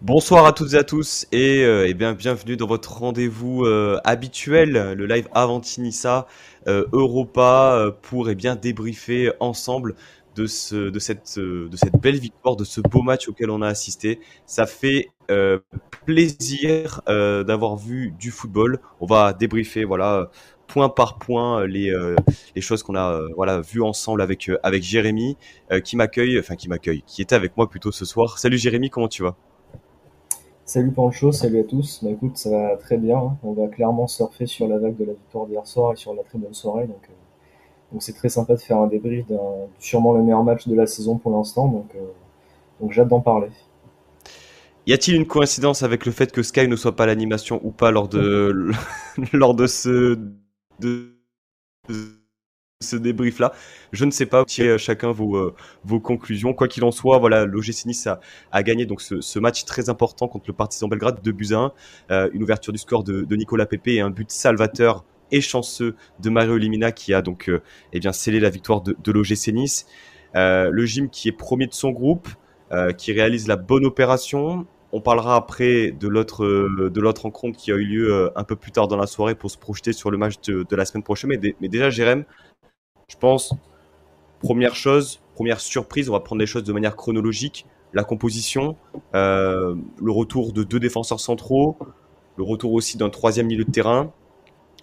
Bonsoir à toutes et à tous et, euh, eh bien bienvenue dans votre rendez-vous euh, habituel, le live Avantinissa euh, Europa euh, pour eh bien débriefer ensemble de cette belle victoire, de ce beau match auquel on a assisté. Ça fait plaisir d'avoir vu du football. On va débriefer voilà point par point les, les choses qu'on a voilà vues ensemble avec avec Jérémy qui m'accueille, enfin qui m'accueille, qui était avec moi plutôt ce soir. Salut Jérémy, comment tu vas? Salut Pancho, salut à tous. Bah écoute, ça va très bien. Hein. On va clairement surfer sur la vague de la victoire d'hier soir et sur la très bonne soirée. Donc, euh, donc c'est très sympa de faire un débrief d'un sûrement le meilleur match de la saison pour l'instant. Donc, euh, donc j'ai hâte d'en parler. Y a-t-il une coïncidence avec le fait que Sky ne soit pas l'animation ou pas lors de lors de ce de ce débrief-là. Je ne sais pas, tirez chacun vos, euh, vos conclusions. Quoi qu'il en soit, voilà, l'OGC Nice a, gagné donc ce, match très important contre le Partizan Belgrade, 2 buts à 1. Euh, une ouverture du score de, de, Nicolas Pepe et un but salvateur et chanceux de Mario Limina qui a donc euh, eh bien scellé la victoire de, de l'OGC. Euh, le gym qui est premier de son groupe, euh, qui réalise la bonne opération. On parlera après de l'autre de l'autre rencontre qui a eu lieu un peu plus tard dans la soirée pour se projeter sur le match de, la semaine prochaine. Mais, déjà, Jérém, je pense, première chose, première surprise, on va prendre les choses de manière chronologique. La composition, euh, le retour de deux défenseurs centraux, le retour aussi d'un troisième milieu de terrain.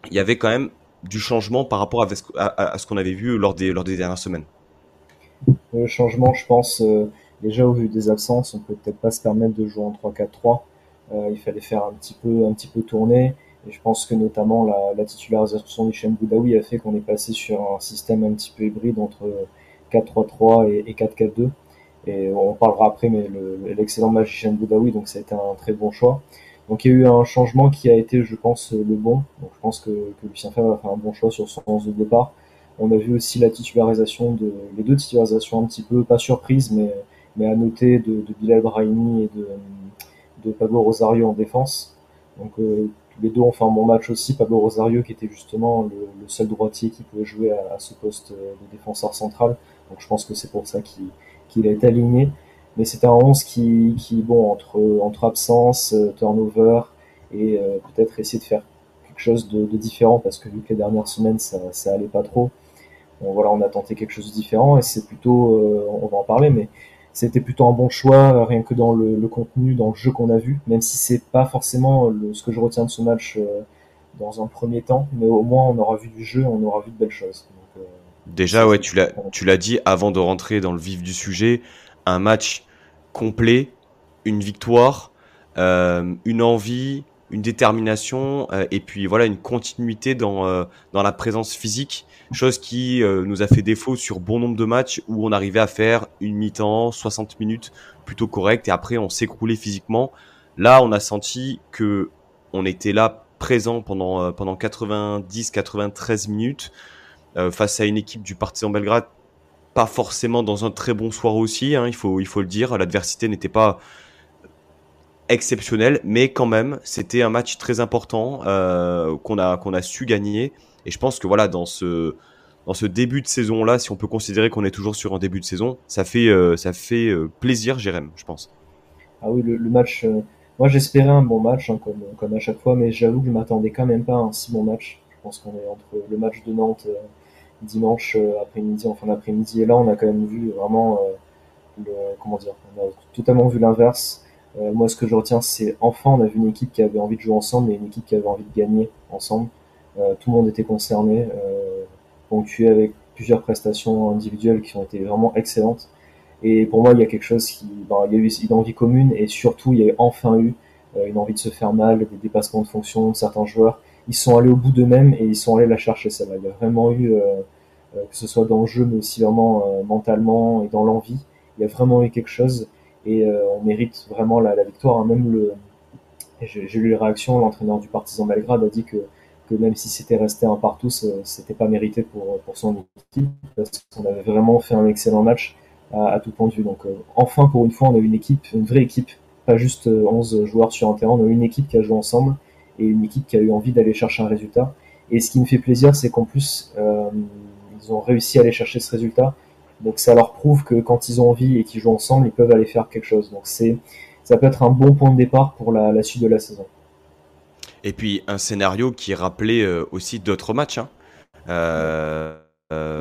Il y avait quand même du changement par rapport à, ce qu'on avait vu lors des, lors des dernières semaines. Le changement, je pense, euh, déjà au vu des absences, on peut peut-être pas se permettre de jouer en 3-4-3. Euh, il fallait faire un petit peu, un petit peu tourner. Et je pense que notamment la, la titularisation d'Hichem Boudaoui a fait qu'on est passé sur un système un petit peu hybride entre 4-3-3 et, et 4-4-2. Et on parlera après, mais l'excellent match d'Hichem Boudaoui, donc ça a été un très bon choix. Donc il y a eu un changement qui a été, je pense, le bon. Donc je pense que, que Lucien Favre a fait un bon choix sur son 11 de départ. On a vu aussi la titularisation de les deux titularisations un petit peu pas surprise, mais mais à noter de, Bilal Brahimi et de, Pablo Rosario en défense. Donc euh, les deux ont fait un bon match aussi. Pablo Rosario, qui était justement le, seul droitier qui pouvait jouer à, ce poste de défenseur central. Donc je pense que c'est pour ça qu'il qu a été aligné. Mais c'était un 11 qui, bon, entre, entre absence, euh, turnover et euh, peut-être essayer de faire quelque chose de, différent parce que vu que les dernières semaines ça, ça allait pas trop, bon, voilà, on a tenté quelque chose de différent et c'est plutôt, euh, on va en parler, mais c'était plutôt un bon choix, euh, rien que dans le, le contenu, dans le jeu qu'on a vu, même si c'est pas forcément le, ce que je retiens de ce match euh, dans un premier temps, mais au moins on aura vu du jeu, on aura vu de belles choses. Donc, euh, Déjà, ouais, tu l'as, tu l'as dit avant de rentrer dans le vif du sujet, un match complet, une victoire, euh, une envie, une détermination et puis voilà une continuité dans dans la présence physique chose qui euh, nous a fait défaut sur bon nombre de matchs où on arrivait à faire une mi-temps 60 minutes plutôt correct et après on s'écroulait physiquement là on a senti que on était là présent pendant pendant 90 93 minutes face à une équipe du Partizan Belgrade pas forcément dans un très bon soir aussi hein, il faut il faut le dire l'adversité n'était pas exceptionnel, mais quand même, c'était un match très important euh, qu'on a qu'on a su gagner. Et je pense que voilà, dans ce dans ce début de saison là, si on peut considérer qu'on est toujours sur un début de saison, ça fait euh, ça fait euh, plaisir, Jérém, je pense. Ah oui, le, match. Euh, moi, j'espérais un bon match, hein, comme comme à chaque fois, mais j'avoue que je m'attendais quand même pas à un si bon match. Je pense qu'on est entre le match de Nantes dimanche après-midi, en fin d'après-midi, et là, on a quand même vu vraiment comment dire, on a totalement vu l'inverse moi, ce que je retiens, c'est enfin, on a vu une équipe qui avait envie de jouer ensemble et une équipe qui avait envie de gagner ensemble. Euh, tout le monde était concerné, euh, ponctué avec plusieurs prestations individuelles qui ont été vraiment excellentes. Et pour moi, il y a quelque chose qui, ben, il y a eu une envie commune et surtout, il y a enfin eu euh, une envie de se faire mal, des dépassements de fonction de certains joueurs. Ils sont allés au bout d'eux-mêmes et ils sont allés la chercher celle-là. Il y a vraiment eu, euh, euh, que ce soit dans le jeu, mais aussi vraiment mentalement et dans l'envie, il y a vraiment eu quelque chose et euh, on mérite vraiment la, la victoire. Hein. Même le, j'ai lu les réactions, l'entraîneur du Partizan Belgrade a dit que, que même si c'était resté un partout, c'était pas mérité pour, pour son équipe parce qu'on avait vraiment fait un excellent match à, tout point de vue. Donc euh, enfin pour une fois, on a une équipe, une vraie équipe, pas juste 11 euh, joueurs sur un terrain, on a une équipe qui a joué ensemble et une équipe qui a eu envie d'aller chercher un résultat. Et ce qui me fait plaisir, c'est qu'en plus, euh, ils ont réussi à aller chercher ce résultat Donc ça leur prouve que quand ils ont envie et qu'ils jouent ensemble, ils peuvent aller faire quelque chose. Donc c'est ça peut être un bon point de départ pour la, suite de la saison. Et puis un scénario qui rappelait euh, aussi d'autres matchs. Hein. Euh,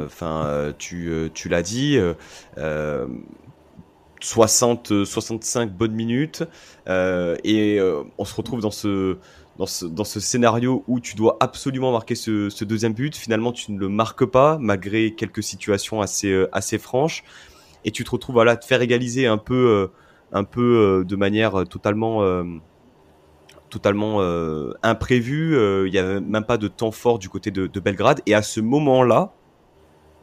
enfin, tu, l'as dit. 60, 65 bonnes minutes et on se retrouve dans ce, scénario où tu dois absolument marquer ce, deuxième but. Finalement, tu ne le marques pas, malgré quelques situations assez, euh, franches. Et tu te retrouves à te faire égaliser un peu, euh, euh, de manière totalement, totalement imprévue. Il n'y avait même pas de temps fort du côté de, de Belgrade. Et à ce moment-là,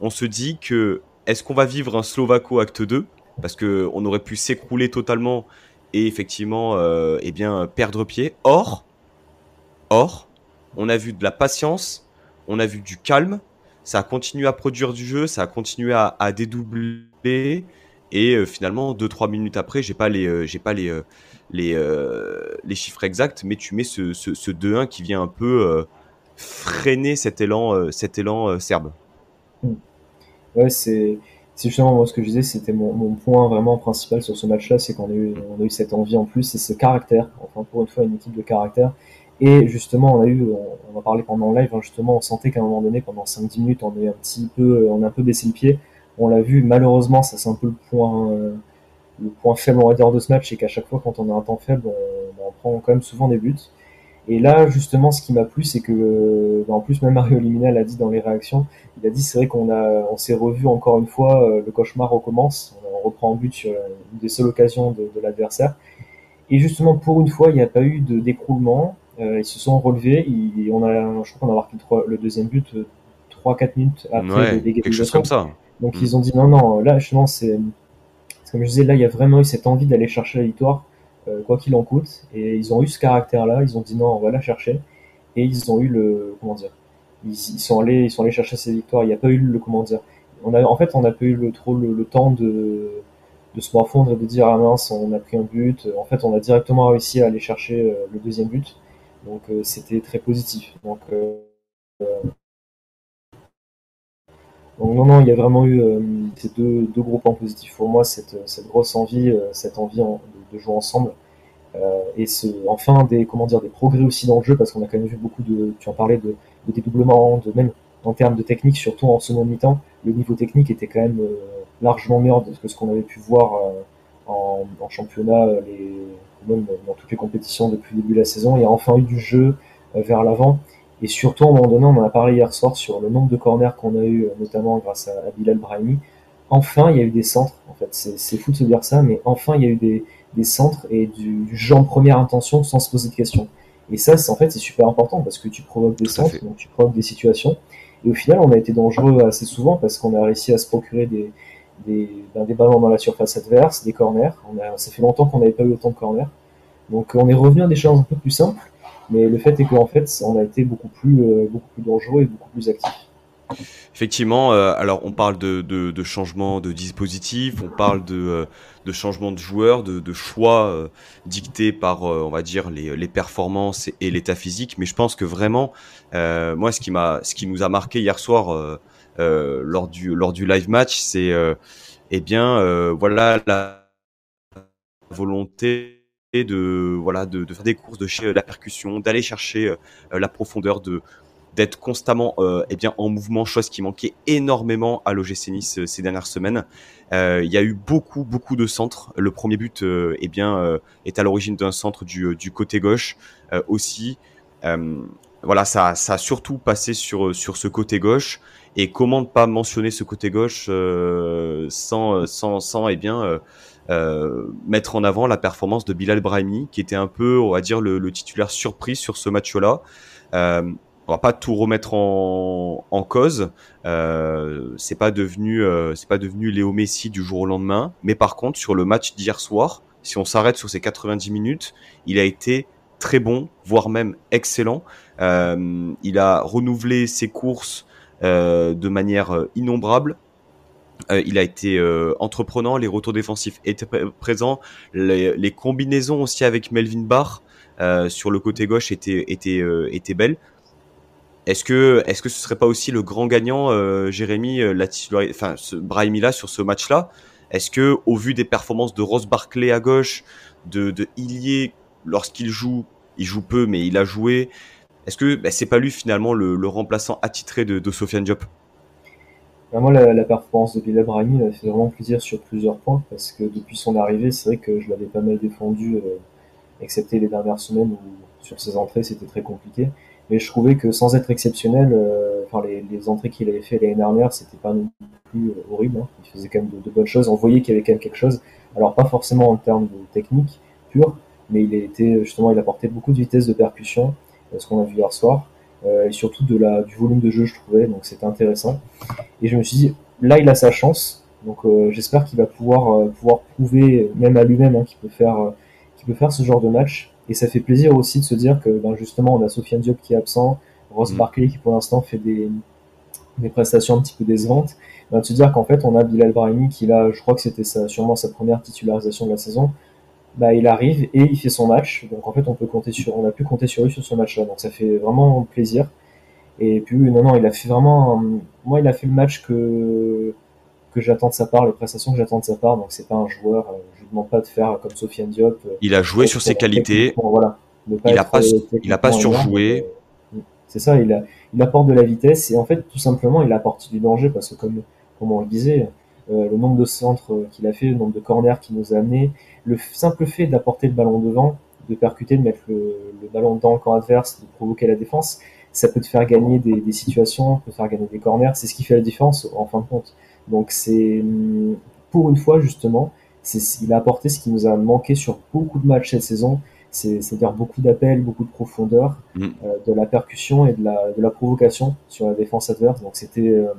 on se dit que est-ce qu'on va vivre un Slovako acte 2 Parce qu'on aurait pu s'écrouler totalement et effectivement eh bien, perdre pied. Or, Or, on a vu de la patience, on a vu du calme, ça a continué à produire du jeu, ça a continué à, dédoubler. Et euh, finalement, 2-3 minutes après, j'ai pas les, euh, j'ai pas les, euh, les, les chiffres exacts, mais tu mets ce, ce, 2-1 qui vient un peu freiner cet élan, cet élan serbe. Hmm. Ouais, c'est, justement moi ce que je disais, c'était mon, mon, point vraiment principal sur ce match-là, c'est qu'on a eu, on a eu cette envie en plus et ce caractère. Enfin, pour une fois, une équipe de caractère. Et justement, on a eu, on, a parlé pendant le live, hein, justement, on sentait qu'à un moment donné, pendant 5-10 minutes, on est un petit peu, on a un peu baissé le pied. On l'a vu, malheureusement, ça c'est un peu le point, euh, le point faible, on va dire, de ce match, c'est qu'à chaque fois, quand on a un temps faible, on, on, prend quand même souvent des buts. Et là, justement, ce qui m'a plu, c'est que, bah, en plus, même Mario Limina l'a dit dans les réactions, il a dit, c'est vrai qu'on a, on s'est revu encore une fois, euh, le cauchemar recommence, on reprend un but sur une des seules occasions de, de l'adversaire. Et justement, pour une fois, il n'y a pas eu de d'écroulement. Euh, ils se sont relevés. on a, je crois qu'on a marqué le, deuxième but 3-4 euh, minutes après ouais, quelque chose comme ça. Donc ils mm. ont dit non, non, là justement, c'est comme je disais, là il y a vraiment eu cette envie d'aller chercher la victoire, euh, quoi qu'il en coûte. Et ils ont eu ce caractère-là. Ils ont dit non, on va la chercher. Et ils ont eu le, comment dire, ils, sont allés, ils sont allés chercher ces victoires. Il n'y a pas eu le, comment dire, en fait, on n'a pas eu le, trop le, temps de, se morfondre et de dire ah mince, on a pris un but. En fait, on a directement réussi à aller chercher le deuxième but. Donc euh, c'était très positif. Donc, euh, donc, non, non, il y a vraiment eu euh, ces deux, deux, gros points positifs pour moi, cette, cette grosse envie, cette envie de, jouer ensemble. et ce, enfin des, comment dire, des progrès aussi dans le jeu, parce qu'on a quand même vu beaucoup de, tu en parlais, de, de dédoublement, de même en termes de technique, surtout en seconde mi-temps, le niveau technique était quand même largement meilleur que ce qu'on avait pu voir en, en, championnat les, même dans toutes les compétitions depuis le début de la saison. Il y a enfin eu du jeu euh, vers l'avant. Et surtout, à un moment donné, on en a parlé hier soir sur le nombre de corners qu'on a eu, euh, notamment grâce à, Bilal Brahimi. Enfin, il y a eu des centres. En fait, c'est fou de se dire ça, mais enfin, il y a eu des, des centres et du, en première intention sans se poser de questions. Et ça, en fait, c'est super important parce que tu provoques des centres, donc tu provoques des situations. Et au final, on a été dangereux assez souvent parce qu'on a réussi à se procurer des, des, ben, des ballons dans la surface adverse, des corners. On a, ça fait longtemps qu'on n'avait pas eu autant de corners. Donc on est revenu à des choses un peu plus simples, mais le fait est qu'en fait, on a été beaucoup plus, euh, beaucoup plus dangereux et beaucoup plus actifs. Effectivement, euh, alors on parle de, de, de, changement de dispositif, on parle de, euh, de changement de joueurs, de, de choix dictés par, on va dire, les, les performances et, l'état physique. Mais je pense que vraiment, moi, ce qui m'a, ce qui nous a marqué hier soir lors du lors du live match, c'est, eh bien, voilà la volonté de voilà de, de, faire des courses, de chercher la percussion, d'aller chercher euh, la profondeur, de d'être constamment euh, eh bien en mouvement, chose qui manquait énormément à l'OGC Nice euh, ces dernières semaines. Euh, il y a eu beaucoup beaucoup de centres. Le premier but euh, eh bien est à l'origine d'un centre du, du côté gauche aussi. voilà, ça, ça a surtout passé sur sur ce côté gauche. Et comment ne pas mentionner ce côté gauche sans sans sans eh bien euh, mettre en avant la performance de Bilal Brahimi, qui était un peu, on va dire, le, titulaire surprise sur ce match-là. Euh, on va pas tout remettre en, cause. Euh, c'est pas devenu, euh, c'est pas devenu Léo Messi du jour au lendemain. Mais par contre, sur le match d'hier soir, si on s'arrête sur ces 90 minutes, il a été très bon, voire même excellent. Euh, il a renouvelé ses courses euh, de manière innombrable. Euh, il a été euh, entreprenant, les retours défensifs étaient présents, les, combinaisons aussi avec Melvin Barr euh, sur le côté gauche étaient, étaient, étaient belles. est-ce que, est-ce que ce serait pas aussi le grand gagnant, Jérémy, la enfin, ce Brahimi là sur ce match-là? Est-ce que, au vu des performances de Ross Barclay à gauche, de, de lorsqu'il joue, il joue peu, mais il a joué. Est-ce que bah, c'est pas lui finalement le, remplaçant attitré de, de Sofiane Diop? Moi, la, performance de Bilal Brahimi m'a fait vraiment plaisir sur plusieurs points parce que depuis son arrivée, c'est vrai que je l'avais pas mal défendu, euh, excepté les dernières semaines où sur ses entrées c'était très compliqué. Mais je trouvais que sans être exceptionnel, euh, enfin les, entrées qu'il avait fait l'année dernière, c'était pas non plus euh, horrible. Hein. Il faisait quand même de, bonnes choses. On voyait qu'il y avait quand même quelque chose. Alors pas forcément en termes de technique pure, mais il été justement, il a apporté beaucoup de vitesse de percussion, ce qu'on a vu hier soir, euh, et surtout de la, du volume de jeu, je trouvais, donc c'était intéressant. Et je me suis dit, là, il a sa chance, donc euh, j'espère qu'il va pouvoir pouvoir prouver, même à lui-même, hein, qu'il peut faire qu'il peut faire ce genre de match. Et ça fait plaisir aussi de se dire que, ben, justement, on a Sofiane Diop qui est absent, Ross mmh. Barkley qui pour l'instant fait des, des prestations un petit peu décevantes, ben, de se dire qu'en fait on a Bilal Brahimi qui là, je crois que c'était sûrement sa première titularisation de la saison, bah, il arrive et il fait son match. Donc en fait, on peut compter sur, on a pu compter sur lui sur ce match-là. Donc ça fait vraiment plaisir. Et puis non, non, il a fait vraiment, moi, il a fait le match que que j'attends de sa part, les prestations que j'attends de sa part. Donc c'est pas un joueur, euh, je lui demande pas de faire comme Sofiane Diop. Euh, il a joué sur ses qualités. Voilà. il a pas, il a pas surjoué. Euh, c'est ça, il a, il apporte de la vitesse et en fait, tout simplement, il apporte du danger parce que comme, comme on le disait, le nombre de centres qu'il a fait, le nombre de corners qu'il nous a amené, le simple fait d'apporter le ballon devant, de percuter, de mettre le, ballon dans le camp adverse, de provoquer la défense, ça peut te faire gagner des, situations, peut faire gagner des corners. C'est ce qui fait la différence en fin de compte. Donc c'est pour une fois justement, il a apporté ce qui nous a manqué sur beaucoup de matchs cette saison, c'est-à-dire beaucoup d'appels, beaucoup de profondeur, mm. euh, de la percussion et de la, de la, provocation sur la défense adverse. Donc c'était euh,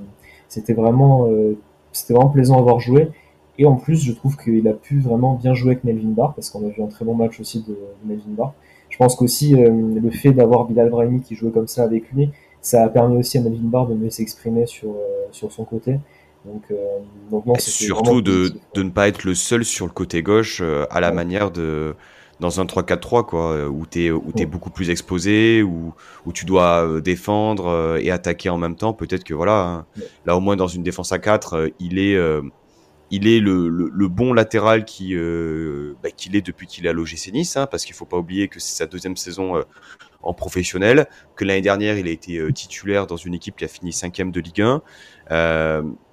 c'était vraiment euh, c'était vraiment plaisant à voir jouer. Et en plus, je trouve qu'il a pu vraiment bien jouer avec Melvin Barr, parce qu'on a vu un très bon match aussi de, Melvin Barr. Je pense qu'aussi, euh, le fait d'avoir Bilal Brahimi qui jouait comme ça avec lui, ça a permis aussi à Melvin Barr de mieux s'exprimer sur, euh, sur son côté. Donc, euh, donc non, surtout de, de, ne pas être le seul sur le côté gauche à la manière de dans un 3-4-3 quoi où tu es beaucoup plus exposé où, où tu dois défendre et attaquer en même temps peut-être que voilà hein. là au moins dans une défense à 4 il est il est le, bon latéral qui euh, bah, qu'il est depuis qu'il est à l'OGC Nice, hein, parce qu'il faut pas oublier que c'est sa deuxième saison euh, en professionnel, que l'année dernière il a été euh, titulaire dans une équipe qui a fini cinquième de Ligue 1.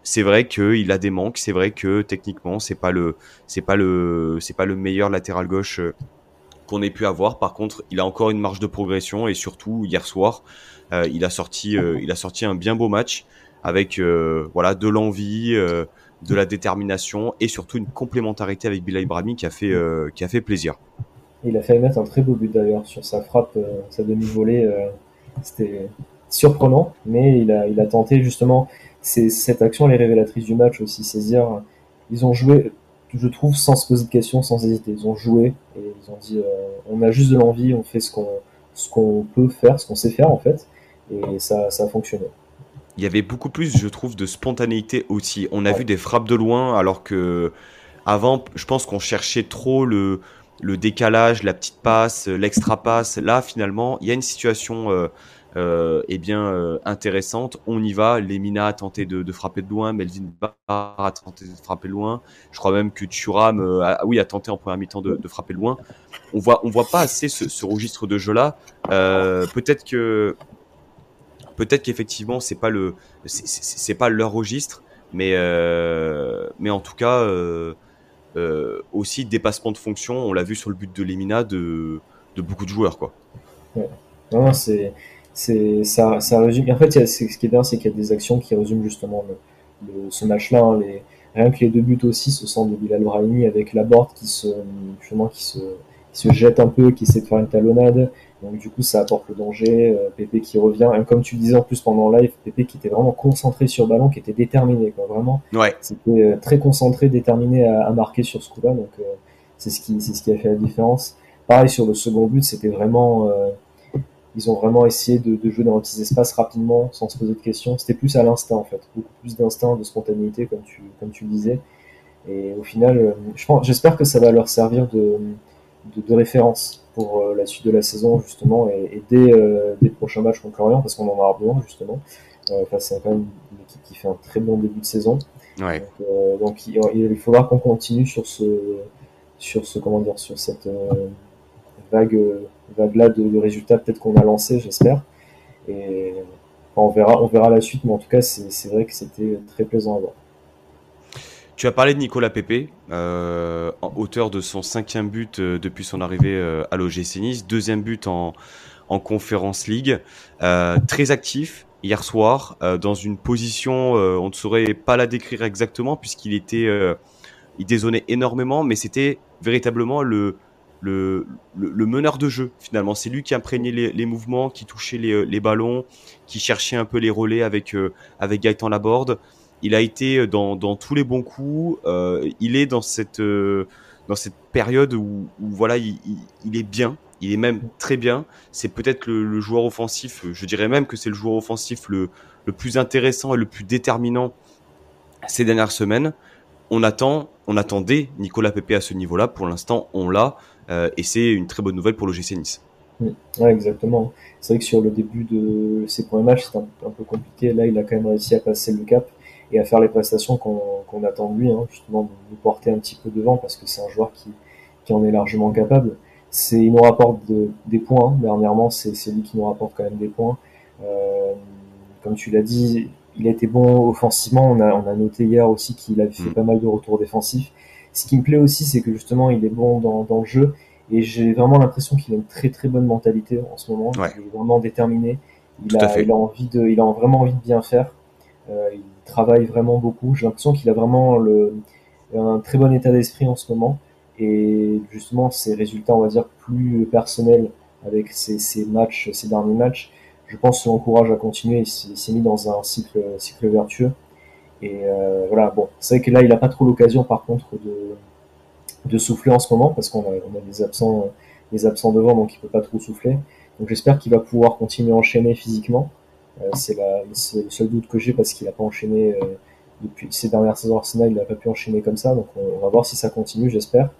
c'est vrai qu'il a des manques, c'est vrai que techniquement c'est pas le c'est pas le c'est pas le meilleur latéral gauche qu'on ait pu avoir. Par contre, il a encore une marge de progression et surtout hier soir, il a sorti il a sorti un bien beau match avec voilà de l'envie de la détermination et surtout une complémentarité avec Bilal Ibrahimi qui a fait, euh, qui a fait plaisir. Il a fait mettre un très beau but d'ailleurs sur sa frappe, euh, sa demi-volée. Euh, c'était surprenant, mais il a, il a tenté justement. Cette action, elle est révélatrice du match aussi. Saisir, ils ont joué, je trouve, sans se poser de questions, sans hésiter. Ils ont joué et ils ont dit on a juste de l'envie, on fait ce qu'on ce qu'on peut faire, ce qu'on sait faire en fait. Et ça, ça a fonctionné il y avait beaucoup plus, je trouve, de spontanéité aussi. On a vu des frappes de loin, alors que avant, je pense qu'on cherchait trop le, le décalage, la petite passe, l'extra passe. Là, finalement, il y a une situation euh, euh eh bien euh, intéressante. On y va. Lemina a tenté de, frapper de loin, Melvin Barr a tenté de frapper de loin. Je crois même que Thuram, euh, a, oui, a tenté en première mi-temps de, frapper de loin. On voit, on voit pas assez ce, ce registre de jeu là. Peut-être que Peut-être qu'effectivement c'est pas le c'est pas leur registre, mais euh, mais en tout cas euh, euh, aussi dépassement de fonction. On l'a vu sur le but de Lemina de, de beaucoup de joueurs quoi. Non, c'est c'est ça, ça résume. En fait, ce qui est bien, c'est qu'il y a des actions qui résument justement le, ce match-là. Hein. les, rien que les deux buts aussi, ce sont de Bilal Brahimi avec la board qui se justement qui se, qui se jette un peu, qui essaie de faire une talonnade. Donc du coup, ça apporte le danger. Euh, Pépé qui revient. Et comme tu disais en plus pendant le live, Pépé qui était vraiment concentré sur le ballon, qui était déterminé. Quoi, vraiment, ouais. c'était euh, très concentré, déterminé à, à marquer sur ce coup-là. Donc euh, c'est ce qui, c'est ce qui a fait la différence. Pareil sur le second but, c'était vraiment, ils ont vraiment essayé de, de, jouer dans les petits espaces rapidement, sans se poser de questions. C'était plus à l'instinct en fait, beaucoup plus d'instinct, de spontanéité, comme tu, comme tu le disais. Et au final, je j'espère que ça va leur servir de de, référence pour la suite de la saison justement et, dès des prochains matchs contre Lorient parce qu'on en aura besoin justement. Enfin, c'est quand même une équipe qui fait un très bon début de saison. Donc, il, faudra qu'on continue sur ce, sur ce comment dire, sur cette vague, vague là de, résultats peut-être qu'on a lancé, j'espère. Et on verra, on verra la suite, mais en tout cas, c'est vrai que c'était très plaisant à voir. Tu as parlé de Nicolas Pepe, euh, auteur de son cinquième but euh, depuis son arrivée euh, à l'OGC Nice, deuxième but en, en Conference League, très actif hier soir dans une position, on ne saurait pas la décrire exactement puisqu'il était, il dézonnait énormément, mais c'était véritablement le, le, le, meneur de jeu finalement. C'est lui qui imprégnait les, mouvements, qui touchait les, ballons, qui cherchait un peu les relais avec, euh, avec Gaëtan Laborde. Il a été dans, dans tous les bons coups. Euh, il est dans cette, euh, dans cette période où, où voilà, il, il, est bien. Il est même très bien. C'est peut-être le, le, joueur offensif. Je dirais même que c'est le joueur offensif le, le plus intéressant et le plus déterminant ces dernières semaines. On attend, on attendait Nicolas Pepe à ce niveau-là. Pour l'instant, on l'a. Euh, et c'est une très bonne nouvelle pour le GC Nice. Ouais, exactement. C'est vrai que sur le début de ses premiers matchs, c'était un, peu compliqué. Là, il a quand même réussi à passer le cap et à faire les prestations qu'on attend de lui, hein, justement, de nous porter un petit peu devant parce que c'est un joueur qui, qui en est largement capable. C'est, il nous rapporte des points. Hein. Dernièrement, c'est, lui qui nous rapporte quand même des points. Euh, comme tu l'as dit, il a été bon offensivement. On a, on a noté hier aussi qu'il avait fait mm. pas mal de retours défensifs. Ce qui me plaît aussi, c'est que justement, il est bon dans, dans le jeu. Et j'ai vraiment l'impression qu'il a une très très bonne mentalité en ce moment. Il est vraiment déterminé. Il a, il a, envie de, il a vraiment envie de bien faire. Euh, il travaille vraiment beaucoup. J'ai l'impression qu'il a vraiment le, un très bon état d'esprit en ce moment. Et justement, ses résultats, on va dire, plus personnels avec ses, ses matchs, ses derniers matchs, je pense l'encourage à continuer. Il s'est mis dans un cycle, cycle vertueux. Et euh, voilà, bon, c'est vrai que là, il n'a pas trop l'occasion, par contre, de, de souffler en ce moment, parce qu'on a, on a des absents, des absents devant, donc il peut pas trop souffler. Donc j'espère qu'il va pouvoir continuer à enchaîner physiquement. Euh, c'est le seul doute que j'ai, parce qu'il n'a pas enchaîné euh, depuis ces dernières saisons Arsenal, il n'a pas pu enchaîner comme ça, donc on, va voir si ça continue, j'espère.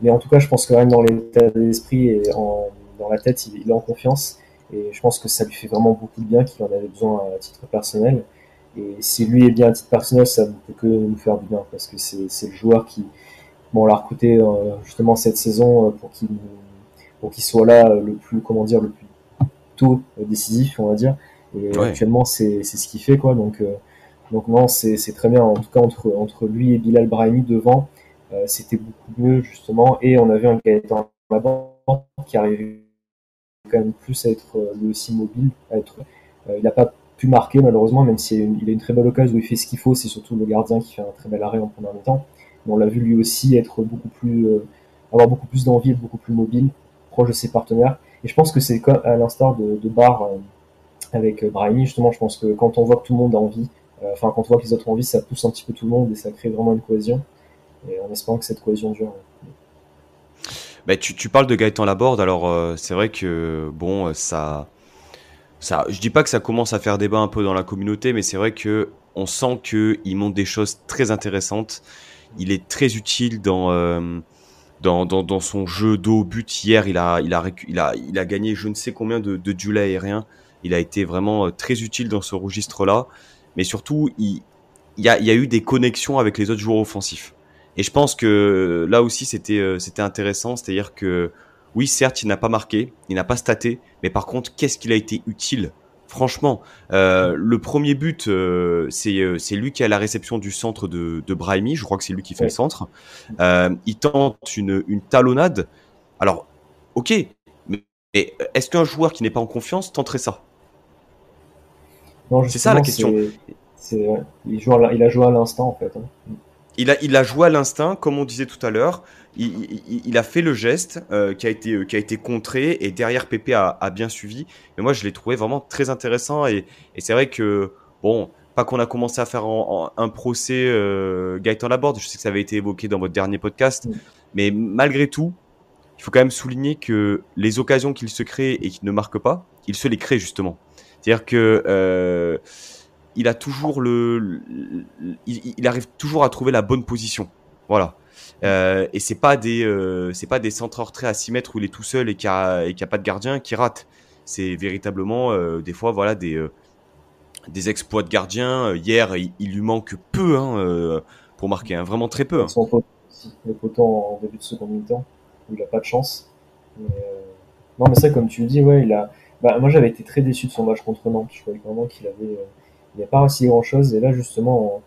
Mais en tout cas, je pense que même dans l'état d'esprit et en, dans la tête, il, il, est en confiance. Et je pense que ça lui fait vraiment beaucoup de bien, qu'il en avait besoin à titre personnel. Et si lui est bien à titre personnel, ça ne peut que nous faire du bien parce que c'est le joueur qui, bon, l'a recruté euh, justement cette saison euh, pour qu'il pour qu'il soit là euh, le plus, comment dire, le plus tôt décisif, on va dire. Et actuellement, c'est ce qu'il fait, quoi. Donc, donc non, c'est très bien. En tout cas, entre, entre lui et Bilal Brahimi devant, c'était beaucoup mieux, justement. Et on avait un Gaëtan là-bas qui arrivait quand même plus à être lui aussi mobile, à être, il n'a pas pu marquer malheureusement, même s'il a une très belle occasion où il fait ce qu'il faut, c'est surtout le gardien qui fait un très bel arrêt en première mi-temps. On l'a vu lui aussi être beaucoup plus, euh, avoir beaucoup plus d'envie, être beaucoup plus mobile, proche de ses partenaires. Et je pense que c'est à l'instar de, de Barr euh, avec euh, Brahimi, justement, je pense que quand on voit que tout le monde a envie, enfin quand on voit que les autres ont envie, ça pousse un petit peu tout le monde et ça crée vraiment une cohésion. Et en espérant que cette cohésion dure. Bah, tu, tu, parles de Gaëtan Laborde, alors c'est vrai que bon, ça, ça, je dis pas que ça commence à faire débat un peu dans la communauté, mais c'est vrai que on sent que il des choses très intéressantes. Il est très utile dans euh, dans, dans, dans, son jeu d'eau but. Hier, il a il a il a il a gagné je ne sais combien de, de duels aériens. Il a été vraiment euh, très utile dans ce registre-là, mais surtout il il y a, y a eu des connexions avec les autres joueurs offensifs. Et je pense que là aussi c'était euh, c'était intéressant, c'est-à-dire que oui, certes, il n'a pas marqué, il n'a pas staté, mais par contre, qu'est-ce qu'il a été utile Franchement, euh, le premier but, euh, euh, c'est lui qui a la réception du centre de, de Brahimi. Je crois que c'est lui qui fait le centre. il tente une, une talonnade. Alors, ok, mais est-ce qu'un joueur qui n'est pas en confiance tenterait ça? C'est ça la question. il, il, a joué à l'instant en fait. Hein. Il a, il a joué à l'instinct, comme on disait tout à l'heure il, a fait le geste euh, qui, a été, euh, qui a été contré et derrière Pépé a, bien suivi. Mais moi, je l'ai trouvé vraiment très intéressant et, c'est vrai que, bon, pas qu'on a commencé à faire un procès euh, Gaëtan Laborde, je sais que ça avait été évoqué dans votre dernier podcast, mais malgré tout, il faut quand même souligner que les occasions qu'il se crée et qu'il ne marque pas, il se les crée justement. C'est-à-dire que il a toujours le, il, arrive toujours à trouver la bonne position. Voilà. Euh, et c'est pas des euh, c'est pas des centres retraits à 6 mètres où il est tout seul et qu'il n'y a, a, pas de gardien qui rate. C'est véritablement euh, des fois voilà des des exploits de gardien. Hier, il, lui manque peu hein, pour marquer, hein, vraiment très peu. Hein. Son en début de seconde mi-temps, il a pas de chance. Non, mais ça, comme tu le dis, ouais, il a. Bah, moi, j'avais été très déçu de son match contre Nantes. Je croyais vraiment qu'il avait, il n'a pas réussi grand chose. Et là, justement,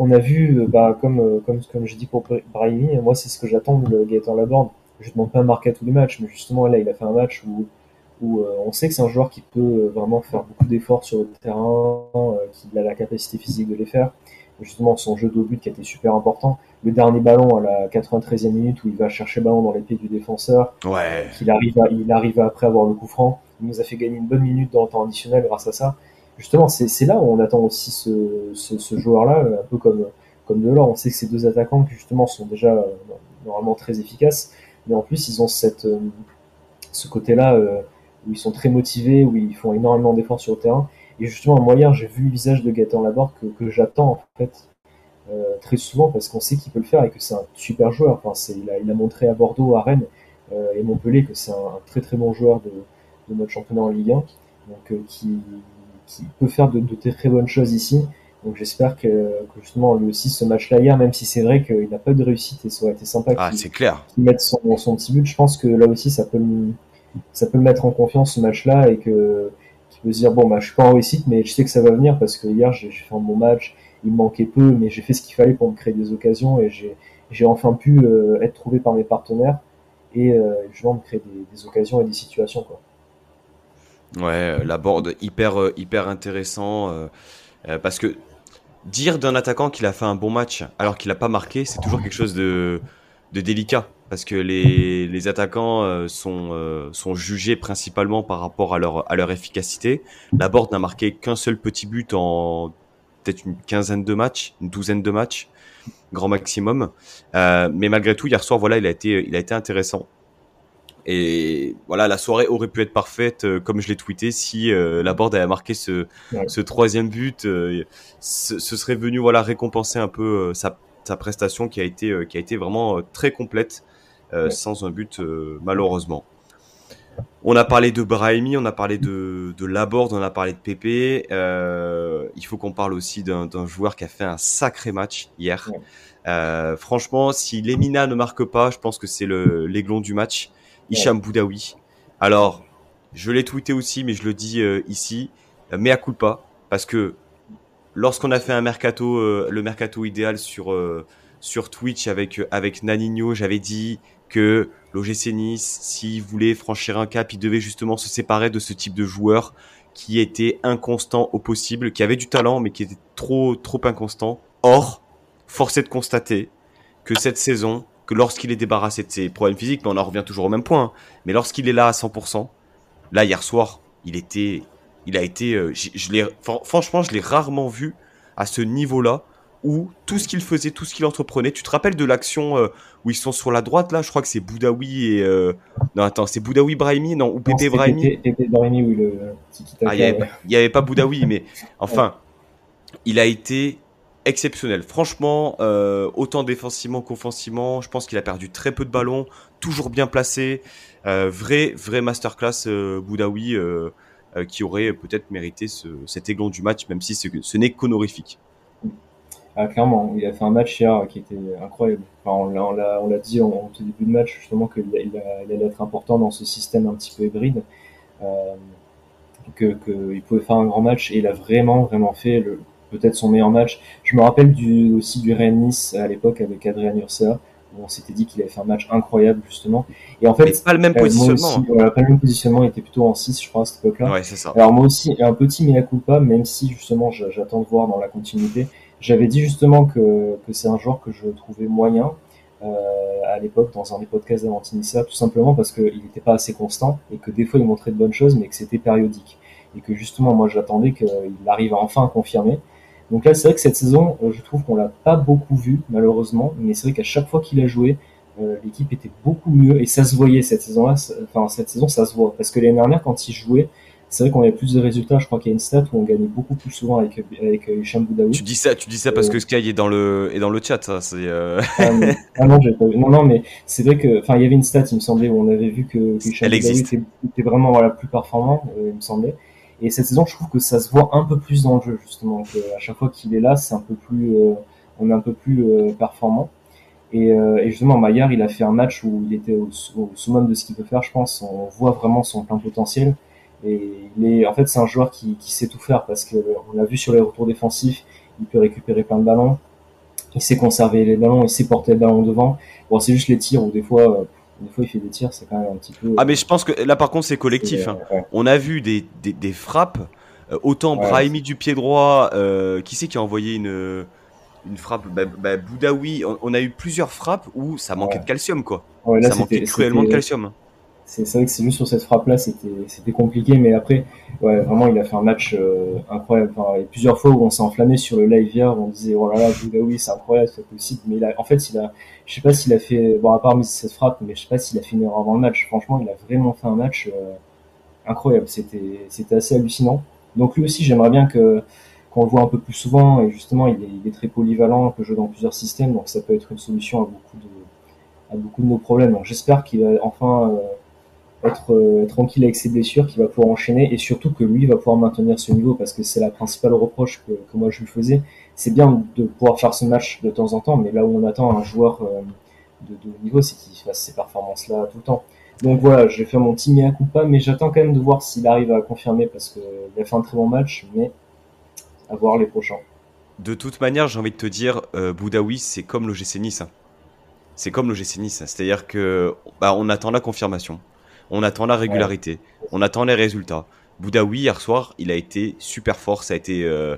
on a vu, euh, bah, comme, euh, comme, comme je dis pour Brahimi, moi c'est ce que j'attends de Gaëtan Laborde. Je ne demande pas un marquer à tous les matchs, mais justement là il a fait un match où, où euh, on sait que c'est un joueur qui peut vraiment faire beaucoup d'efforts sur le terrain, qui a la capacité physique de les faire. Justement son jeu de but qui a été super important. Le dernier ballon à la 93e minute où il va chercher le ballon dans les pieds du défenseur, ouais. qu'il arrive, à, il arrive après avoir le coup franc. Il nous a fait gagner une bonne minute dans le temps additionnel grâce à ça justement, c'est là où on attend aussi ce, joueur-là, un peu comme, comme Delors. On sait que ces deux attaquants qui justement sont déjà euh, normalement très efficaces, mais en plus ils ont cette, euh, ce côté-là euh, où ils sont très motivés, où ils font énormément d'efforts sur le terrain. Et justement, moi hier, j'ai vu le visage de Gaëtan Laborde que, que j'attends en fait très souvent parce qu'on sait qu'il peut le faire et que c'est un super joueur. Enfin, il a, il, a, montré à Bordeaux, à Rennes et Montpellier que c'est un, très très bon joueur de, de notre championnat en Ligue 1, donc qui, qui peut faire de, très bonnes choses ici. Donc j'espère que, justement lui aussi ce match-là hier, même si c'est vrai qu'il n'a pas de réussite et ça aurait été sympa ah, qu'il clair. mette son, son, petit but, je pense que là aussi ça peut, ça peut le mettre en confiance ce match-là et que qu'il peut se dire bon bah je suis pas en réussite mais je sais que ça va venir parce que hier j'ai fait un bon match, il me manquait peu mais j'ai fait ce qu'il fallait pour me créer des occasions et j'ai enfin pu euh, être trouvé par mes partenaires et euh, justement me créer des, des occasions et des situations quoi. Ouais, euh, la board hyper, euh, hyper intéressant. Euh, parce que dire d'un attaquant qu'il a fait un bon match alors qu'il n'a pas marqué, c'est toujours quelque chose de, délicat. Parce que les, les attaquants sont, sont jugés principalement par rapport à leur, à leur efficacité. La board n'a marqué qu'un seul petit but en peut-être une quinzaine de matchs, une douzaine de matchs, grand maximum. mais malgré tout, hier soir, voilà, il a été, il a été intéressant. Et voilà, la soirée aurait pu être parfaite, euh, comme je l'ai tweeté, si euh, la board avait marqué ce, ce troisième but. Euh, ce, serait venu voilà récompenser un peu sa, sa, prestation qui a été qui a été vraiment très complète, sans un but malheureusement. On a parlé de Brahimi, on a parlé de, de Laborde, on a parlé de Pépé. il faut qu'on parle aussi d'un joueur qui a fait un sacré match hier. franchement, si Lemina ne marque pas, je pense que c'est l'aiglon du match. Hicham Boudaoui. Alors, je l'ai tweeté aussi, mais je le dis euh, ici, euh, mea culpa, parce que lorsqu'on a fait un mercato, euh, le mercato idéal sur sur Twitch avec avec Naninho, j'avais dit que l'OGC Nice, s'il voulait franchir un cap, il devait justement se séparer de ce type de joueur qui était inconstant au possible, qui avait du talent mais qui était trop trop inconstant. Or, force est de constater que cette saison, que lorsqu'il est débarrassé de ses problèmes physiques, mais on en revient toujours au même point, hein, mais lorsqu'il est là à 100%, là hier soir, il était, il a été, euh, je, l'ai, franchement, je l'ai rarement vu à ce niveau-là où tout ce qu'il faisait, tout ce qu'il entreprenait. Tu te rappelles de l'action euh, où ils sont sur la droite là Je crois que c'est Boudaoui et euh, non attends, c'est Boudaoui Brahimi non ou Pépé Brahimi? Pépé Brahimi oui le. Ah, il n'y avait, pas Boudaoui mais enfin, il a été exceptionnel. Franchement, euh, autant défensivement qu'offensivement, je pense qu'il a perdu très peu de ballons, toujours bien placé. Euh, vrai, vrai masterclass euh, Boudaoui euh, qui aurait peut-être mérité ce, cet aiglon du match, même si ce, n'est qu'honorifique. Ah, clairement, il a fait un match hier qui était incroyable. on l'a dit en, tout début de match justement qu'il il, allait être important dans ce système un petit peu hybride. qu'il pouvait faire un grand match et il a vraiment vraiment fait le, peut-être son meilleur match. Je me rappelle du, aussi du Rennes Nice à l'époque avec Adrien Ursa. On s'était dit qu'il avait fait un match incroyable justement. Et en fait, pas le même euh, positionnement. pas le même positionnement. Il était plutôt en 6 je crois à cette époque-là. Ouais, c'est ça. Alors moi aussi, un petit mea culpa, même si justement j'attends de voir dans la continuité. J'avais dit justement que, que c'est un joueur que je trouvais moyen euh, à l'époque dans un des podcasts d'Avantinissa, tout simplement parce qu'il n'était pas assez constant et que des fois il montrait de bonnes choses, mais que c'était périodique. Et que justement, moi j'attendais qu'il arrive à enfin confirmer. Donc là, c'est vrai que cette saison, euh, je trouve qu'on l'a pas beaucoup vu, malheureusement, mais c'est vrai qu'à chaque fois qu'il a joué, euh, l'équipe était beaucoup mieux et ça se voyait cette saison-là. Enfin, cette saison, ça se voit parce que l'année dernière, quand il jouait, c'est vrai qu'on avait plus de résultats. Je crois qu'il y a une stat où on gagnait beaucoup plus souvent avec, avec Hicham Boudaoui. Tu dis ça, tu dis ça parce que Sky est dans le, est dans le chat, ça. C'est, euh... ah, ah, non, pas. Non, non, mais c'est vrai que, enfin, il y avait une stat, il me semblait, où on avait vu que, que Hicham Boudaoui était, était, vraiment voilà, plus performant, euh, il me semblait. Et cette saison, je trouve que ça se voit un peu plus dans le jeu, justement. Que à chaque fois qu'il est là, c'est un peu plus, euh, on est un peu plus euh, performant. Et, euh, et, justement, Maillard, il a fait un match où il était au, au summum de ce qu'il peut faire, je pense. On voit vraiment son plein potentiel. Et en fait, c'est un joueur qui, sait tout faire parce que on l'a vu sur les retours défensifs, il peut récupérer plein de ballons, il sait conserver les ballons, il sait porter le ballon devant. Bon, c'est juste les tirs où des fois, des fois il fait des tirs, c'est quand même un petit peu. Ah, mais je pense que là, par contre, c'est collectif. Hein. Ouais. On a vu des, des, des frappes. Euh, autant ouais, Brahimi du pied droit, euh, qui c'est qui a envoyé une une frappe? Bah, bah, Boudaoui, on, on, a eu plusieurs frappes où ça manquait ouais. de calcium, quoi. Ouais, là, ça manquait cruellement de calcium. C'est vrai que c'est juste sur cette frappe-là, c'était compliqué, mais après, ouais, vraiment, il a fait un match euh, incroyable. Enfin, il y a plusieurs fois où on s'est enflammé sur le live hier, on disait, oh là là, Boudaoui, c'est incroyable, c'est possible. Mais il a, en fait, il a, je sais pas s'il a fait, bon, à part cette frappe, mais je sais pas s'il a fait une erreur avant le match. Franchement, il a vraiment fait un match euh, incroyable. C'était assez hallucinant. Donc lui aussi, j'aimerais bien que qu'on le voit un peu plus souvent et justement il est, il est, très polyvalent, peut jouer dans plusieurs systèmes, donc ça peut être une solution à beaucoup de, à beaucoup de nos problèmes. Donc j'espère qu'il va enfin euh, être euh, tranquille avec ses blessures, qu'il va pouvoir enchaîner et surtout que lui va pouvoir maintenir ce niveau parce que c'est la principale reproche que, moi je lui faisais. C'est bien de pouvoir faire ce match de temps en temps, mais là où on attend un joueur euh, de, haut niveau, c'est qu'il fasse ces performances-là tout le temps. Donc voilà, je vais faire mon petit mea culpa, mais j'attends quand même de voir s'il arrive à confirmer parce qu'il a fait un très bon match, mais à voir les prochains. De toute manière, j'ai envie de te dire, euh, Boudaoui, c'est comme l'OGC Nice. Hein. C'est comme l'OGC Nice. C'est-à-dire que bah, on attend la confirmation, on attend la régularité, ouais. on attend les résultats. Boudaoui, hier soir, il a été super fort. Ça a été, euh,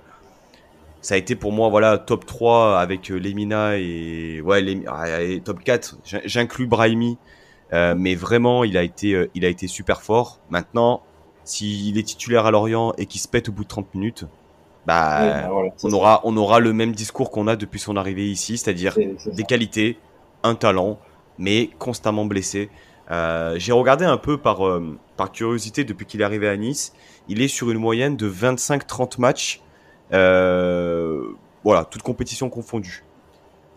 ça a été pour moi voilà, top 3 avec euh, Lemina et, ouais, les, et top 4. J'inclus Brahimi. Euh, mais vraiment, il a été, il a été super fort. Maintenant, s'il est titulaire à Lorient et qu'il se pète au bout de 30 minutes, bah, oui, bah voilà, on, aura, on aura le même discours qu'on a depuis son arrivée ici, c'est-à-dire des qualités, un talent, mais constamment blessé. Euh, J'ai regardé un peu par, euh, par curiosité depuis qu'il est arrivé à Nice. Il est sur une moyenne de 25-30 matchs, euh, voilà, toutes compétitions confondues.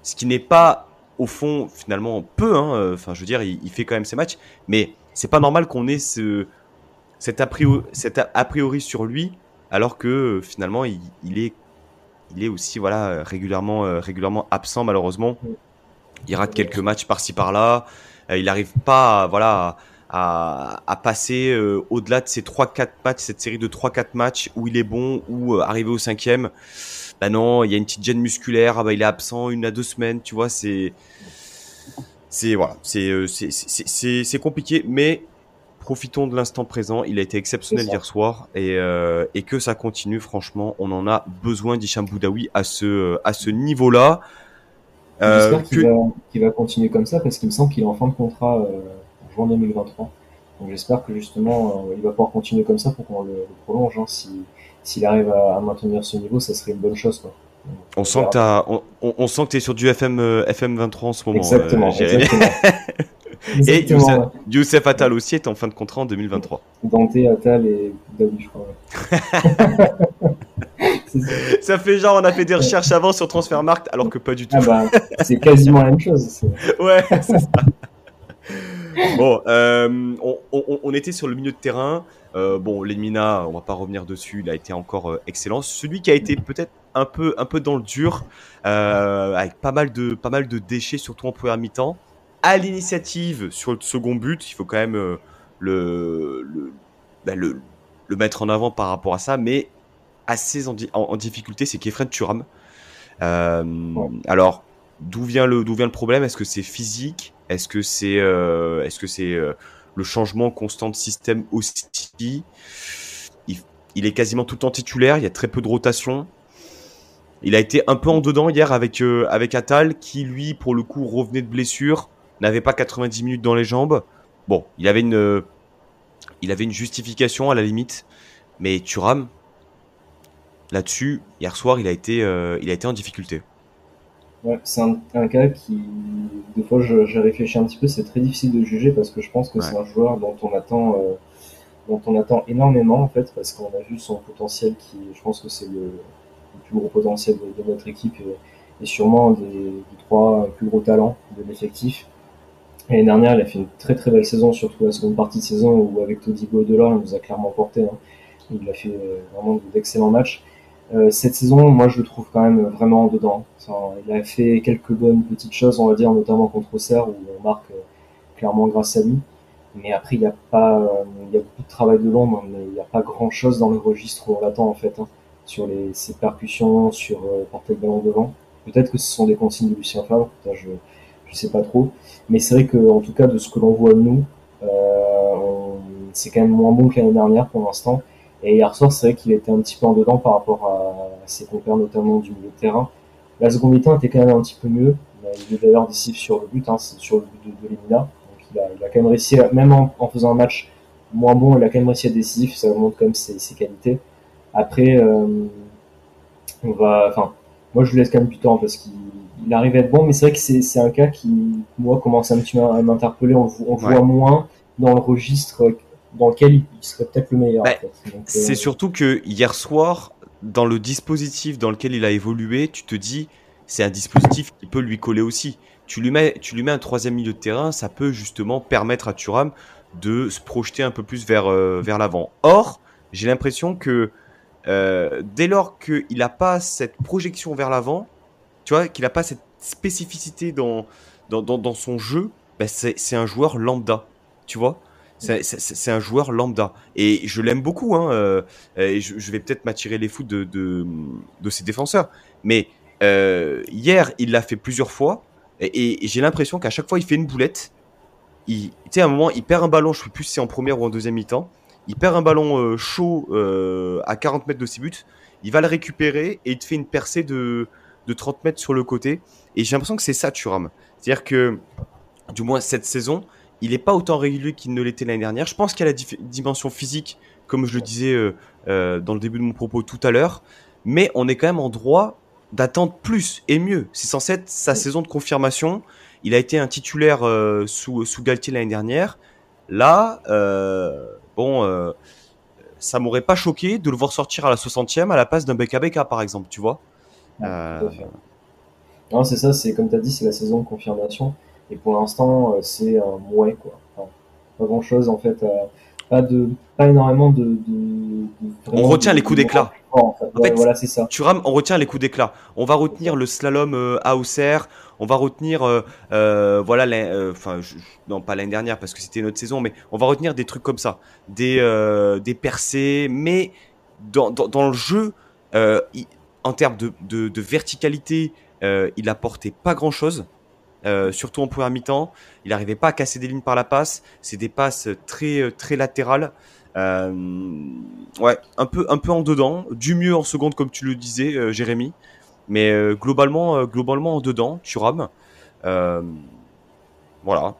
Ce qui n'est pas au fond, finalement, peu. Hein, enfin, je veux dire, il, fait quand même ses matchs, mais c'est pas normal qu'on ait ce, cet, a priori, sur lui, alors que finalement, il, est, il est aussi voilà régulièrement, régulièrement absent malheureusement. Il rate quelques matchs par-ci par-là. Euh, il n'arrive pas, à, voilà. À, à, passer euh, au-delà de ces 3-4 matchs, cette série de 3-4 matchs où il est bon, ou arriver au cinquième, bah non, il y a une petite gêne musculaire, ah bah il est absent une à deux semaines, tu vois, c'est c'est voilà, c'est c'est c'est compliqué, mais profitons de l'instant présent. Il a été exceptionnel hier soir et euh, et que ça continue. Franchement, on en a besoin d'Hicham Boudaoui à ce à ce niveau-là. Euh, J'espère qu'il que... va, qu va, continuer comme ça parce qu'il me semble qu'il est en fin de contrat euh, en juin 2023. Donc j'espère que justement il va pouvoir continuer comme ça pour qu'on le, le, prolonge. Hein, si s'il arrive à, maintenir ce niveau, ça serait une bonne chose. Quoi. On, sent que as, on, on, sent que tu es sur du FM, euh, FM 23 en ce moment. Exactement. Euh, exactement. et Youssef, Youssef, Attal aussi est en fin de contrat en 2023. Dante, Attal et David, je crois. ça fait genre, on a fait des recherches avant sur Transfermarkt, alors que pas du tout. Ah bah, c'est quasiment la même chose. ouais, c'est ça. Bon, euh, on, on, on, était sur le milieu de terrain. Euh, bon, Lemina, on va pas revenir dessus, il a été encore euh, excellent. Celui qui a été peut-être un peu, un peu dans le dur, euh, avec pas mal de, pas mal de déchets, surtout en première mi-temps. À l'initiative sur le second but, il faut quand même le, le, bah, le, le, mettre en avant par rapport à ça, mais assez en, en, en difficulté, c'est Kefren Turam. Ouais. Alors, d'où vient le, d'où vient le problème? Est-ce que c'est physique? Est-ce que c'est, est-ce que c'est le changement constant de système aussi? Il, il, est quasiment tout le temps titulaire, il y a très peu de rotation. Il a été un peu en dedans hier avec, euh, avec Atal, qui lui, pour le coup, revenait de blessure, n'avait pas 90 minutes dans les jambes. Bon, il avait une, il avait une justification à la limite, mais Thuram, là-dessus, hier soir, il a été, euh, il a été en difficulté. Ouais, c'est un, un, cas qui, des fois, j'ai réfléchi un petit peu, c'est très difficile de juger parce que je pense que ouais. c'est un joueur dont on attend, euh, dont on attend énormément en fait, parce qu'on a vu son potentiel qui, je pense que c'est le, plus gros potentiel de, notre équipe et, sûrement des, des, trois plus gros talents de l'effectif. L'année dernière, il a fait une très très belle saison, surtout la seconde partie de saison où avec Todibo Delors, il nous a clairement porté. Hein. Il a fait euh, vraiment d'excellents matchs. Euh, cette saison, moi, je le trouve quand même vraiment dedans. il a fait quelques bonnes petites choses, on va dire, notamment contre Auxerre, où on marque euh, clairement grâce à lui. Mais après, il n'y a pas, il y a beaucoup de travail de l'ombre, mais il n'y a pas grand chose dans le registre où on l'attend, en fait, hein, sur les, ses percussions, sur porter le ballon devant. Peut-être que ce sont des consignes de Lucien Favre, je, je sais pas trop. Mais c'est vrai que, en tout cas, de ce que l'on voit de nous, euh, c'est quand même moins bon que l'année dernière pour l'instant. Et hier soir, c'est vrai qu'il était un petit peu en dedans par rapport à ses compères, notamment du milieu de terrain. La seconde mi-temps était quand même un petit peu mieux. Il est d'ailleurs décisif sur le but, hein, sur le but de, de Lemina. Donc il a, il a, quand même réussi, même en, faisant un match moins bon, il a quand même réussi à décisif. Ça montre quand même ses, ses qualités. Après, euh, on va, enfin, moi je lui laisse quand même du temps parce qu'il il arrive à être bon, mais c'est vrai que c'est un cas qui, moi, commence un petit peu à m'interpeller. On, on voit moins dans le registre dans lequel il serait peut-être le meilleur. Bah, c'est euh, surtout que hier soir, dans le dispositif dans lequel il a évolué, tu te dis, c'est un dispositif qui peut lui coller aussi. Tu lui mets, tu lui mets un troisième milieu de terrain, ça peut justement permettre à Thuram de se projeter un peu plus vers, euh, vers l'avant. Or, j'ai l'impression que euh, dès lors qu'il n'a pas cette projection vers l'avant, tu vois, qu'il n'a pas cette spécificité dans, dans, dans, son jeu, bah, c'est un joueur lambda, tu vois. C'est un joueur lambda. Et je l'aime beaucoup, hein, euh, et je, vais peut-être m'attirer les foot de, ses défenseurs. Mais euh, hier, il l'a fait plusieurs fois, et, j'ai l'impression qu'à chaque fois, il fait une boulette. Tu sais, à un moment, il perd un ballon, je ne sais plus si c'est en première ou en deuxième mi-temps. Il perd un ballon euh, chaud à 40 mètres de ses buts. Il va le récupérer et il te fait une percée de, de 30 mètres sur le côté. Et j'ai l'impression que c'est ça, Thuram. C'est-à-dire que, du moins cette saison, il n'est pas autant régulier qu'il ne l'était l'année dernière. Je pense qu'il y a la dimension physique, comme je le disais euh, euh, dans le début de mon propos tout à l'heure. Mais on est quand même en droit d'attendre plus et mieux. C'est censé être sa saison de confirmation. Il a été un titulaire euh, sous, sous Galtier l'année dernière. Là, bon, ça m'aurait pas choqué de le voir sortir à la 60e à la place d'un Beka, par exemple, tu vois. Non, c'est ça, c'est comme tu as dit, c'est la saison de confirmation. Et pour l'instant, euh, c'est un mouet, quoi. pas grand chose, en fait. Euh, pas, de, pas énormément de. on retient les coups d'éclat. En fait, voilà, c'est ça. Tu rames, on retient les coups d'éclat. On va retenir le slalom à Auxerre. On va retenir, voilà, enfin, non pas l'année dernière parce que c'était notre saison, mais on va retenir des trucs comme ça, des, des percées, mais dans, dans, dans le jeu, en termes de, verticalité, euh, il apportait pas grand chose. Euh, surtout en première mi-temps, il n'arrivait pas à casser des lignes par la passe. C'est des passes très euh, très latérales. ouais, un peu un peu en dedans, du mieux en seconde comme tu le disais, Jérémy. Mais globalement globalement en dedans, tu rames. voilà.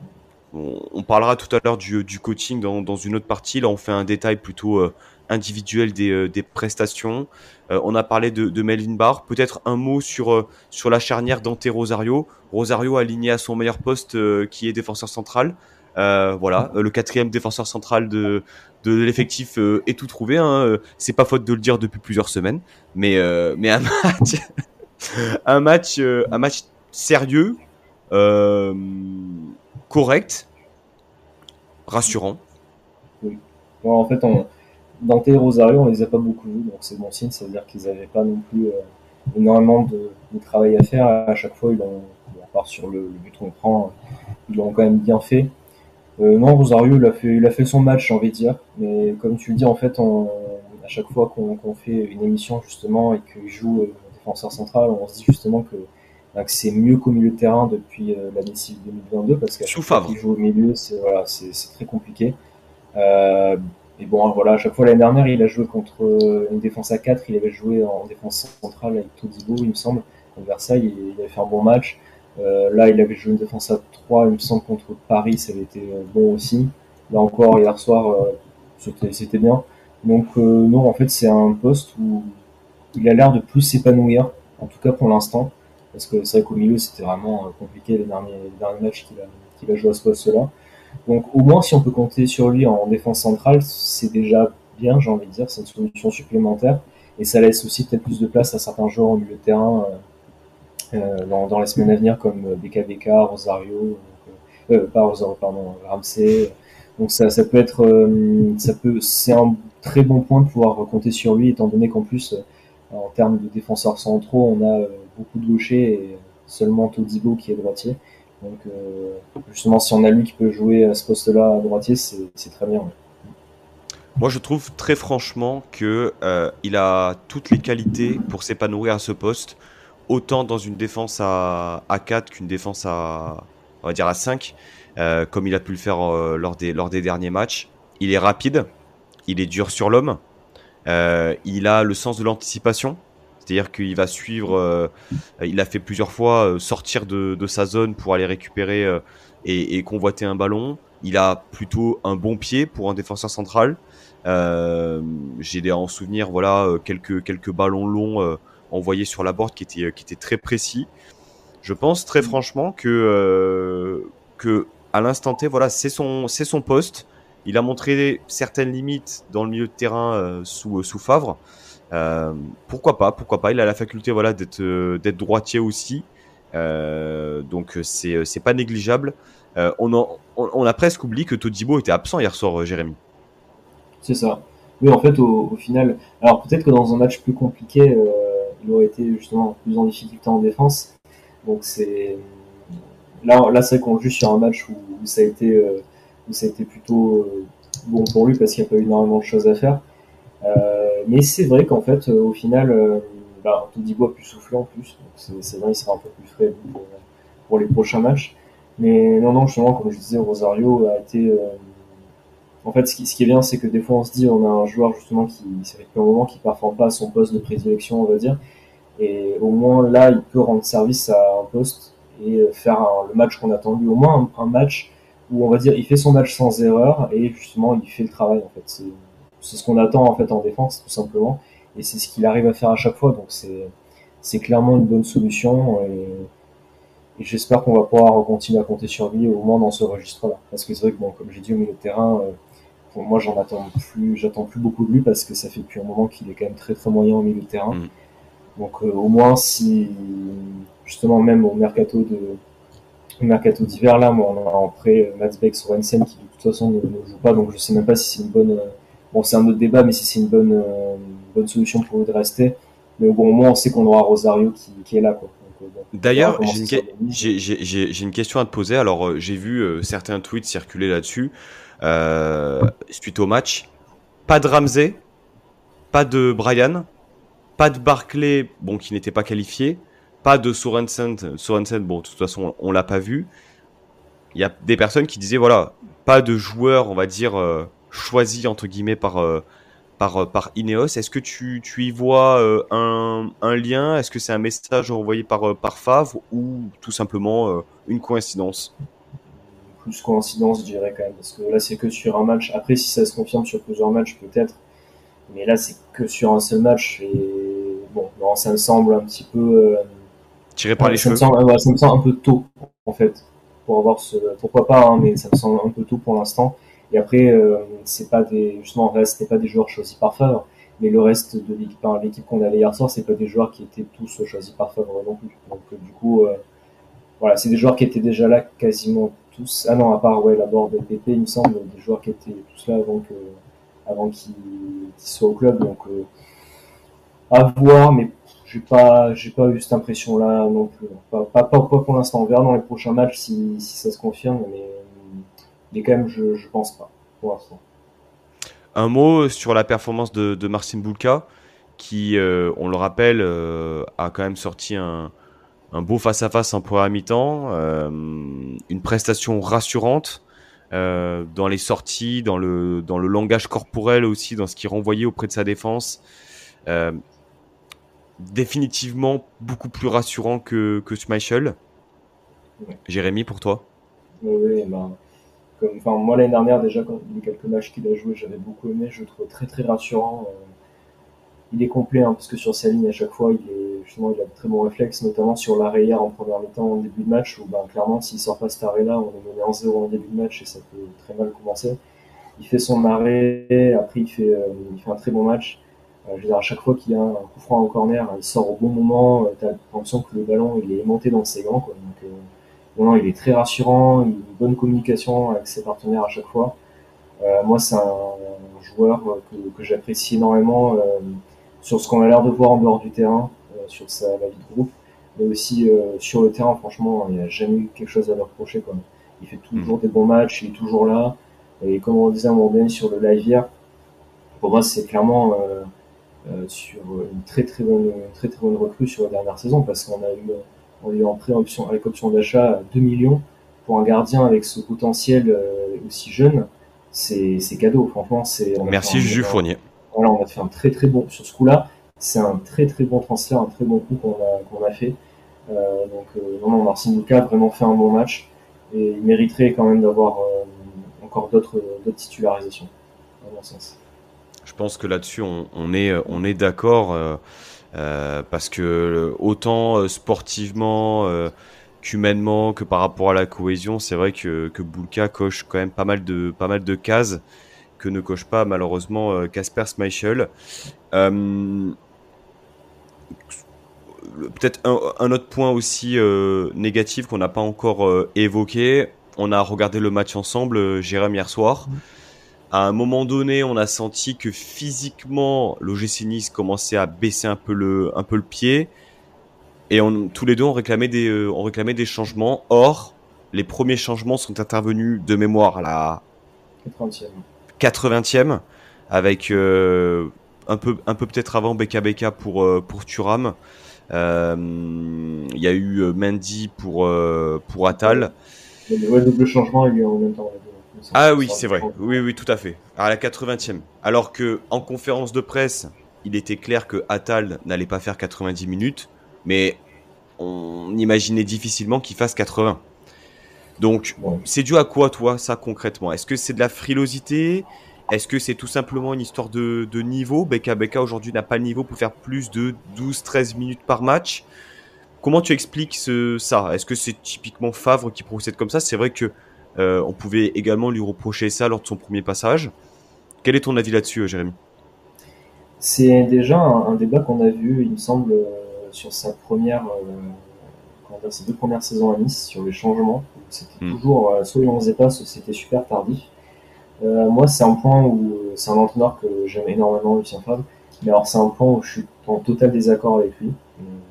On, parlera tout à l'heure du, coaching dans, dans, une autre partie. Là, on fait un détail plutôt individuel des, des prestations. Euh, on a parlé de, Melvin Barr. Peut-être un mot sur, euh, sur la charnière Dante Rosario. Rosario aligné à son meilleur poste euh, qui est défenseur central. voilà, le quatrième défenseur central de, de l'effectif est tout trouvé. Hein. C'est pas faute de le dire depuis plusieurs semaines, mais mais un match, un match, un match sérieux, correct, rassurant. En fait, on, Dante et Rosario, on les a pas beaucoup vus, donc c'est bon signe, ça veut dire qu'ils n'avaient pas non plus euh, énormément de, travail à faire. À chaque fois, ils ont, à part sur le, but qu'on prend, ils l'ont quand même bien fait. Euh, non, Rosario, il a fait, il a fait son match, j'ai envie de dire. Mais comme tu le dis, en fait, à chaque fois qu'on fait une émission justement et qu'il joue euh, défenseur central, on se dit justement que, bah, c'est mieux qu'au milieu de terrain depuis l'année 2022 parce qu'à chaque fois qu'il joue au milieu, c'est voilà, très compliqué. Euh, et bon, voilà, à chaque fois l'année dernière, il a joué contre euh, une défense à 4, il avait joué en défense centrale avec Todibo, il me semble, contre Versailles, il avait fait un bon match. Euh, là, il avait joué une défense à 3, il me semble, contre Paris, ça avait été euh, bon aussi. Là encore, hier soir, c'était bien. Donc, non, en fait, c'est un poste où il a l'air de plus s'épanouir, en tout cas pour l'instant, parce que c'est vrai qu'au milieu, c'était vraiment compliqué les derniers, derniers matchs qu'il a, qu'il a joué à ce poste-là. Donc au moins si on peut compter sur lui en défense centrale, c'est déjà bien, j'ai envie de dire, c'est une solution supplémentaire et ça laisse aussi peut-être plus de place à certains joueurs au milieu de terrain euh, dans, dans, les semaines à venir comme BKBK, Rosario, euh, pas Rosario, pardon, Ramsey. Donc ça, ça peut être, ça peut, c'est un très bon point de pouvoir compter sur lui, étant donné qu'en plus, en termes de défenseurs centraux, on a beaucoup de gauchers et seulement Todibo qui est droitier. Donc justement, si on a lui qui peut jouer à ce poste-là à droitier, c'est très bien. Moi, je trouve très franchement que euh, il a toutes les qualités pour s'épanouir à ce poste, autant dans une défense à, à 4 qu'une défense à, on va dire à 5, euh, comme il a pu le faire euh, lors, des, lors des derniers matchs. Il est rapide, il est dur sur l'homme, il a le sens de l'anticipation, c'est-à-dire qu'il va suivre, il a fait plusieurs fois sortir de, de, sa zone pour aller récupérer et, et convoiter un ballon. Il a plutôt un bon pied pour un défenseur central. Euh, j'ai en souvenir voilà euh, quelques quelques ballons longs euh, envoyés sur la board qui étaient qui étaient très précis. Je pense très mm. franchement que que à l'instant T voilà c'est son c'est son poste. Il a montré certaines limites dans le milieu de terrain sous sous Favre. Euh, pourquoi pas, pourquoi pas. Il a la faculté voilà d'être d'être droitier aussi. Euh, donc c'est c'est pas négligeable. on, on, a presque oublié que Todibo était absent hier soir, Jérémy. C'est ça. Oui, en fait, au, final, alors peut-être que dans un match plus compliqué, euh, il aurait été justement plus en difficulté en défense. Donc c'est là, là c'est qu'on joue sur un match où, ça a été, euh, ça a été plutôt euh, bon pour lui parce qu'il n'y a pas eu énormément de choses à faire. mais c'est vrai qu'en fait, au final, bah, Todibo a pu souffler en plus. C'est vrai, il sera un peu plus frais pour, les prochains matchs. Mais non, non, justement, comme je disais, Rosario a été en fait, ce qui, est bien, c'est que des fois, on se dit, on a un joueur justement qui, c'est fait un moment, qui performe pas à son poste de prédilection, on va dire. Et au moins, là, il peut rendre service à un poste et faire le match qu'on attend Au moins, un, match où, on va dire, il fait son match sans erreur et justement, il fait le travail, en fait. C'est, c'est ce qu'on attend, en fait, en défense, tout simplement. Et c'est ce qu'il arrive à faire à chaque fois. Donc, c'est, c'est clairement une bonne solution. Et, et j'espère qu'on va pouvoir continuer à compter sur lui au moins dans ce registre-là. Parce que c'est vrai que, bon, comme j'ai dit au milieu de terrain, euh, moi, j'en attends plus, j'attends plus beaucoup de lui parce que ça fait depuis un moment qu'il est quand même très très moyen au milieu de terrain. Mm. Donc euh, au moins si justement même au mercato de mercato d'hiver là, moi on a en prêt euh, Mats Beck Sorensen qui de toute façon ne, joue pas, donc je sais même pas si c'est une bonne. Euh, bon, c'est un autre débat, mais si c'est une bonne bonne solution pour lui de rester. Mais bon, au moins on sait qu'on aura Rosario qui, qui est là quoi. D'ailleurs, j'ai une, une, question à te poser. Alors, j'ai vu certains tweets circuler là-dessus. Euh, suite au match. Pas de Ramsey, pas de Brian, pas de Barclay, bon, qui n'était pas qualifié, pas de Sorensen. Sorensen, bon, de toute façon, on l'a pas vu. Il y a des personnes qui disaient, voilà, pas de joueur, on va dire, euh, choisi, entre guillemets, par, euh, par, par Ineos. Est-ce que tu, tu, y vois un, lien? Est-ce que c'est un message envoyé par, Favre ou tout simplement une coïncidence? Plus coïncidence, je dirais quand même, parce que là c'est que sur un match. Après, si ça se confirme sur plusieurs matchs, peut-être, mais là c'est que sur un seul match et bon, ça me semble un petit peu euh, tiré par les ça cheveux. Me semble, ça me semble un peu tôt en fait pour avoir ce, pourquoi pas, hein, mais ça me semble un peu tôt pour l'instant. Et après, euh, c'est pas des, justement, c'était pas des joueurs choisis par Favre, mais le reste de l'équipe, l'équipe qu'on avait hier soir, c'est pas des joueurs qui étaient tous choisis par Favre non plus. Donc du coup, euh, voilà, c'est des joueurs qui étaient déjà là quasiment tous. Ah non, à part ouais, la board LPP, il me semble, des joueurs qui étaient tous là avant que, avant qu'ils soient au club. Donc euh, à voir, mais j'ai pas, j'ai pas eu cette impression là non plus. Pas, pas, pas, pour l'instant. On verra dans les prochains matchs si, si ça se confirme, mais, mais quand même, je, je pense pas pour l'instant. Un mot sur la performance de, de Marcin Bulka, qui, euh, on le rappelle, euh, a quand même sorti un, un beau face-à-face en première mi-temps, euh, une prestation rassurante dans les sorties, dans le, dans le langage corporel aussi, dans ce qui renvoyait auprès de sa défense. Euh, définitivement beaucoup plus rassurant que, que Schmeichel. Jérémy, pour toi? Oui, ben, enfin, moi l'année dernière déjà, quand a quelques matchs qu'il a joué, j'avais beaucoup aimé, je le trouve très très rassurant. il est complet, hein, parce que sur sa ligne, à chaque fois, il est justement, il a de très bons réflexes, notamment sur l'arrière en première mi-temps, en début de match, où ben, clairement, s'il sort pas cet arrêt-là, on est mené en 0 en début de match et ça peut très mal commencé. Il fait son arrêt, après il fait, il fait un très bon match. Je veux dire, à chaque fois qu'il y a un coup franc au corner, il sort au bon moment. tu as l'impression que le ballon il est monté dans ses gants. Quoi. Donc, non, il est très rassurant, il a une bonne communication avec ses partenaires à chaque fois. moi, c'est un joueur que, que j'apprécie énormément sur ce qu'on a l'air de voir en dehors du terrain, sur sa, la vie de groupe mais aussi euh, sur le terrain, franchement, il n'y a jamais eu quelque chose à lui reprocher. Quoi. Il fait toujours mm. des bons matchs, il est toujours là. Et comme on disait à un moment donné sur le live hier, pour moi, c'est clairement euh, euh, sur une très très bonne, très très bonne recrue sur la dernière saison parce qu'on a eu, on a eu en prêt option, avec option d'achat 2 millions pour un gardien avec ce potentiel aussi jeune. C'est cadeau, franchement. c'est Merci Jules Fournier. Voilà, on a fait un très très bon sur ce coup-là. C'est un très très bon transfert, un très bon coup qu'on a, qu'on a fait. Euh, donc euh, non, non, Marcin Luca a vraiment fait un bon match et il mériterait quand même d'avoir euh, encore d'autres titularisations, à mon sens. Je pense que là-dessus, on, est, on est d'accord. parce que autant sportivement qu'humainement que par rapport à la cohésion, c'est vrai que, que Bulka coche quand même pas mal de, pas mal de cases que ne coche pas malheureusement Casper Schmeichel peut-être un, autre point aussi euh, négatif qu'on n'a pas encore euh, évoqué. On a regardé le match ensemble, euh, Jérôme, hier soir. À un moment donné, on a senti que physiquement, l'OGC Nice commençait à baisser un peu le, un peu le pied. Et on, tous les deux, on réclamait, des, on réclamait des changements. Or, les premiers changements sont intervenus de mémoire à la 80e, 80e avec un peu, un peu peut-être avant BKBK pour, pour Turam. Euh, il y a eu euh, Mendy pour, euh, pour Atal. Il y a double changement, il y a en même temps. Ah oui, c'est vrai. Oui, oui, tout à fait. À la 80e. Alors que en conférence de presse, il était clair que Atal n'allait pas faire 90 minutes, mais on imaginait difficilement qu'il fasse 80. Donc, c'est dû à quoi, toi, ça, concrètement? Est-ce que c'est de la frilosité? Est-ce que c'est tout simplement une histoire de, niveau? Beka Beka aujourd'hui n'a pas le niveau pour faire plus de 12-13 minutes par match. Comment tu expliques ça? Est-ce que c'est typiquement Favre qui procède comme ça? C'est vrai que euh, on pouvait également lui reprocher ça lors de son premier passage. Quel est ton avis là-dessus, euh, Jérémy? C'est déjà un, débat qu'on a vu, il me semble, euh, sur sa première, ses deux premières saisons à Nice, sur les changements. C'était hmm. toujours, soit il en faisait pas, soit c'était super tardif. Moi, c'est un point où c'est un entraîneur que j'aime énormément, Lucien Favre. Mais alors, c'est un point où je suis en total désaccord avec lui.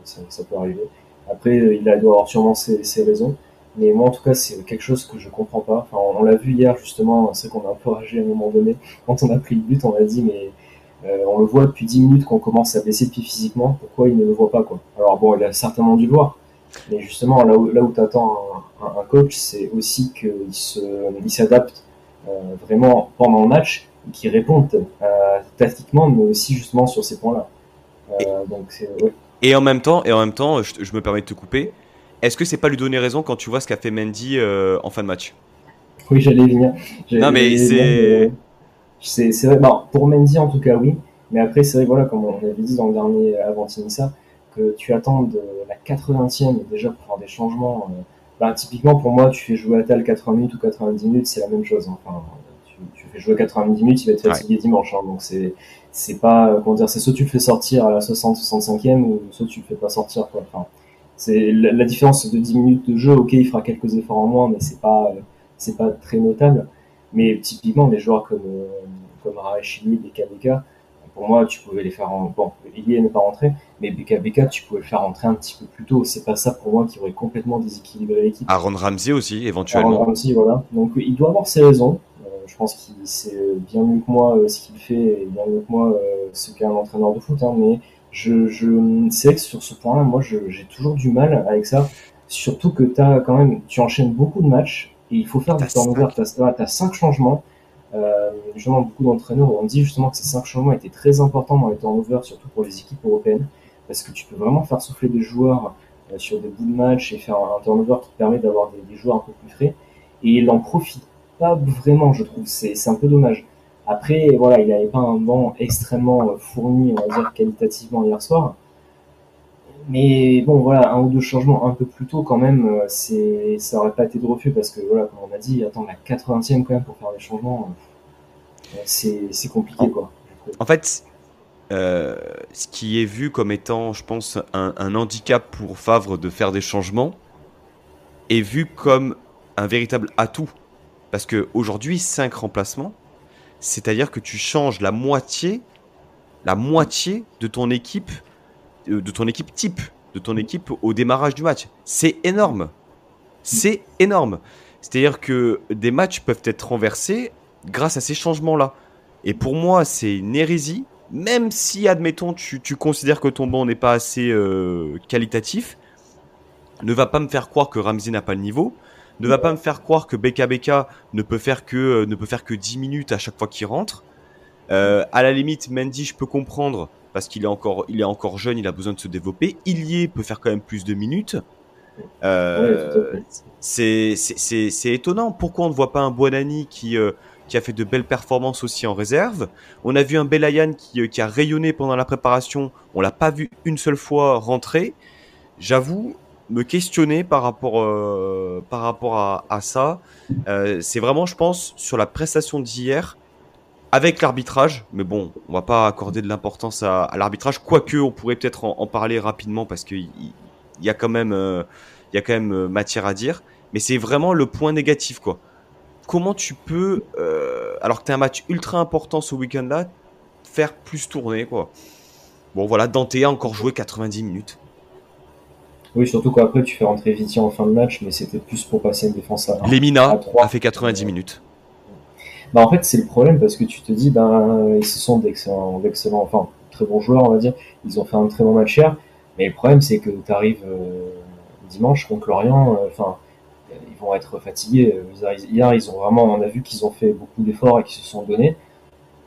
Ça, ça peut arriver. Après, il doit avoir sûrement ses, ses, raisons. Mais moi, en tout cas, c'est quelque chose que je comprends pas. Enfin, on, l'a vu hier, justement. C'est qu'on a un peu ragé à un moment donné. Quand on a pris le but, on a dit, mais euh, on le voit depuis 10 minutes qu'on commence à baisser de pied physiquement. Pourquoi il ne le voit pas, quoi? Alors, bon, il a certainement dû le voir. Mais justement, là où, là où tu attends un, un, coach, c'est aussi qu'il s'adapte euh, vraiment pendant le match qui répondent euh, tactiquement, mais aussi justement sur ces points-là. Euh, et en même temps, et en même temps, je, me permets de te couper. Est-ce que c'est pas lui donner raison quand tu vois ce qu'a fait Mendy en fin de match? Oui, j'allais venir. Non, mais c'est. C'est vrai, pour Mendy en tout cas, oui. Mais après, c'est vrai, voilà, comme on avait dit dans le dernier avant ça, que tu attends de la 80e déjà pour faire des changements. Bah, typiquement, pour moi, tu fais jouer Atal 80 minutes ou 90 minutes, c'est la même chose. Enfin, tu, fais jouer 90 minutes, il va être fatigué dimanche. Hein, donc, c'est, c'est pas, comment dire, c'est soit tu le fais sortir à la 60-65e ou soit tu le fais pas sortir, quoi. Enfin, c'est la, différence de 10 minutes de jeu. Ok, il fera quelques efforts en moins, mais c'est pas, c'est pas très notable. Mais typiquement, des joueurs comme, euh, comme Arachili, BKBK, pour moi, tu pouvais les faire en. Bon, Ilié n'est pas rentré, mais BKBK, tu pouvais le faire rentrer un petit peu plus tôt. C'est pas ça pour moi qui aurait complètement déséquilibré l'équipe. Aaron Ramsey aussi, éventuellement. Aaron Ramsey, voilà. Donc il doit avoir ses raisons. Euh, je pense qu'il sait bien mieux que moi euh, ce qu'il fait et bien mieux que moi euh, ce qu'est un entraîneur de foot. Hein, mais je, je sais que sur ce point-là, moi, j'ai toujours du mal avec ça. Surtout que as quand même, tu enchaînes beaucoup de matchs et il faut faire du turnover. Tu as, cinq changements. Euh, justement, beaucoup d'entraîneurs ont dit justement que ces cinq changements étaient très importants dans les turnovers, surtout pour les équipes européennes, parce que tu peux vraiment faire souffler des joueurs euh, sur des bouts de match et faire un, turnover qui te permet d'avoir des, joueurs un peu plus frais. Et il n'en profite pas vraiment, je trouve. C'est un peu dommage. Après, voilà, il n'avait pas un banc extrêmement euh, fourni, on va dire, qualitativement hier soir. mais bon, voilà, un ou deux changements un peu plus tôt quand même, euh, ça aurait pas été de refus parce que voilà, comme on a dit, attendre la 80e quand même pour faire des changements, euh, c'est, c'est compliqué quoi. En fait, ce qui est vu comme étant, je pense, un, un, handicap pour Favre de faire des changements est vu comme un véritable atout. Parce qu'aujourd'hui, 5 remplacements, c'est-à-dire que tu changes la moitié, la moitié de ton équipe euh, de ton équipe type, de ton équipe au démarrage du match. C'est énorme. C'est énorme. C'est-à-dire que des matchs peuvent être renversés grâce à ces changements-là. Et pour moi, c'est une hérésie, même si, admettons, tu, considères que ton banc n'est pas assez euh, qualitatif, ne va pas me faire croire que Ramsey n'a pas le niveau, ne va pas me faire croire que BKBK ne peut faire que, euh, ne peut faire que 10 minutes à chaque fois qu'il rentre. à la limite, Mendy, je peux comprendre parce qu'il est encore, il est encore jeune, il a besoin de se développer. Ilié peut faire quand même plus de minutes. Euh, c'est étonnant. Pourquoi on ne voit pas un Buonani qui, euh, qui a fait de belles performances aussi en réserve? On a vu un Belayan qui, euh, qui a rayonné pendant la préparation. On l'a pas vu une seule fois rentrer. J'avoue me questionner par rapport, euh, par rapport à, ça. c'est vraiment, je pense, sur la prestation d'hier avec l'arbitrage, mais bon, on va pas accorder de l'importance à, l'arbitrage, quoique on pourrait peut-être en, parler rapidement parce qu'il y, a quand même, euh, il y a quand même euh, matière à dire. Mais c'est vraiment le point négatif, quoi. Comment tu peux, euh, alors que tu un match ultra important ce week-end-là, faire plus tourner, quoi? Bon, voilà, Dante a encore joué 90 minutes. Oui, surtout qu'après tu fais rentrer Viti en fin de match, mais c'était plus pour passer une défense à. Lemina a fait 90 minutes. Bah, en fait, c'est le problème parce que tu te dis, ben, ils sont d'excellents, d'excellents, enfin, très bons joueurs, on va dire. Ils ont fait un très bon match hier. Mais le problème, c'est que tu arrives euh, dimanche contre Lorient, euh, enfin, ils vont être fatigués. Hier, ils ont vraiment, on a vu qu'ils ont fait beaucoup d'efforts et qu'ils se sont donnés.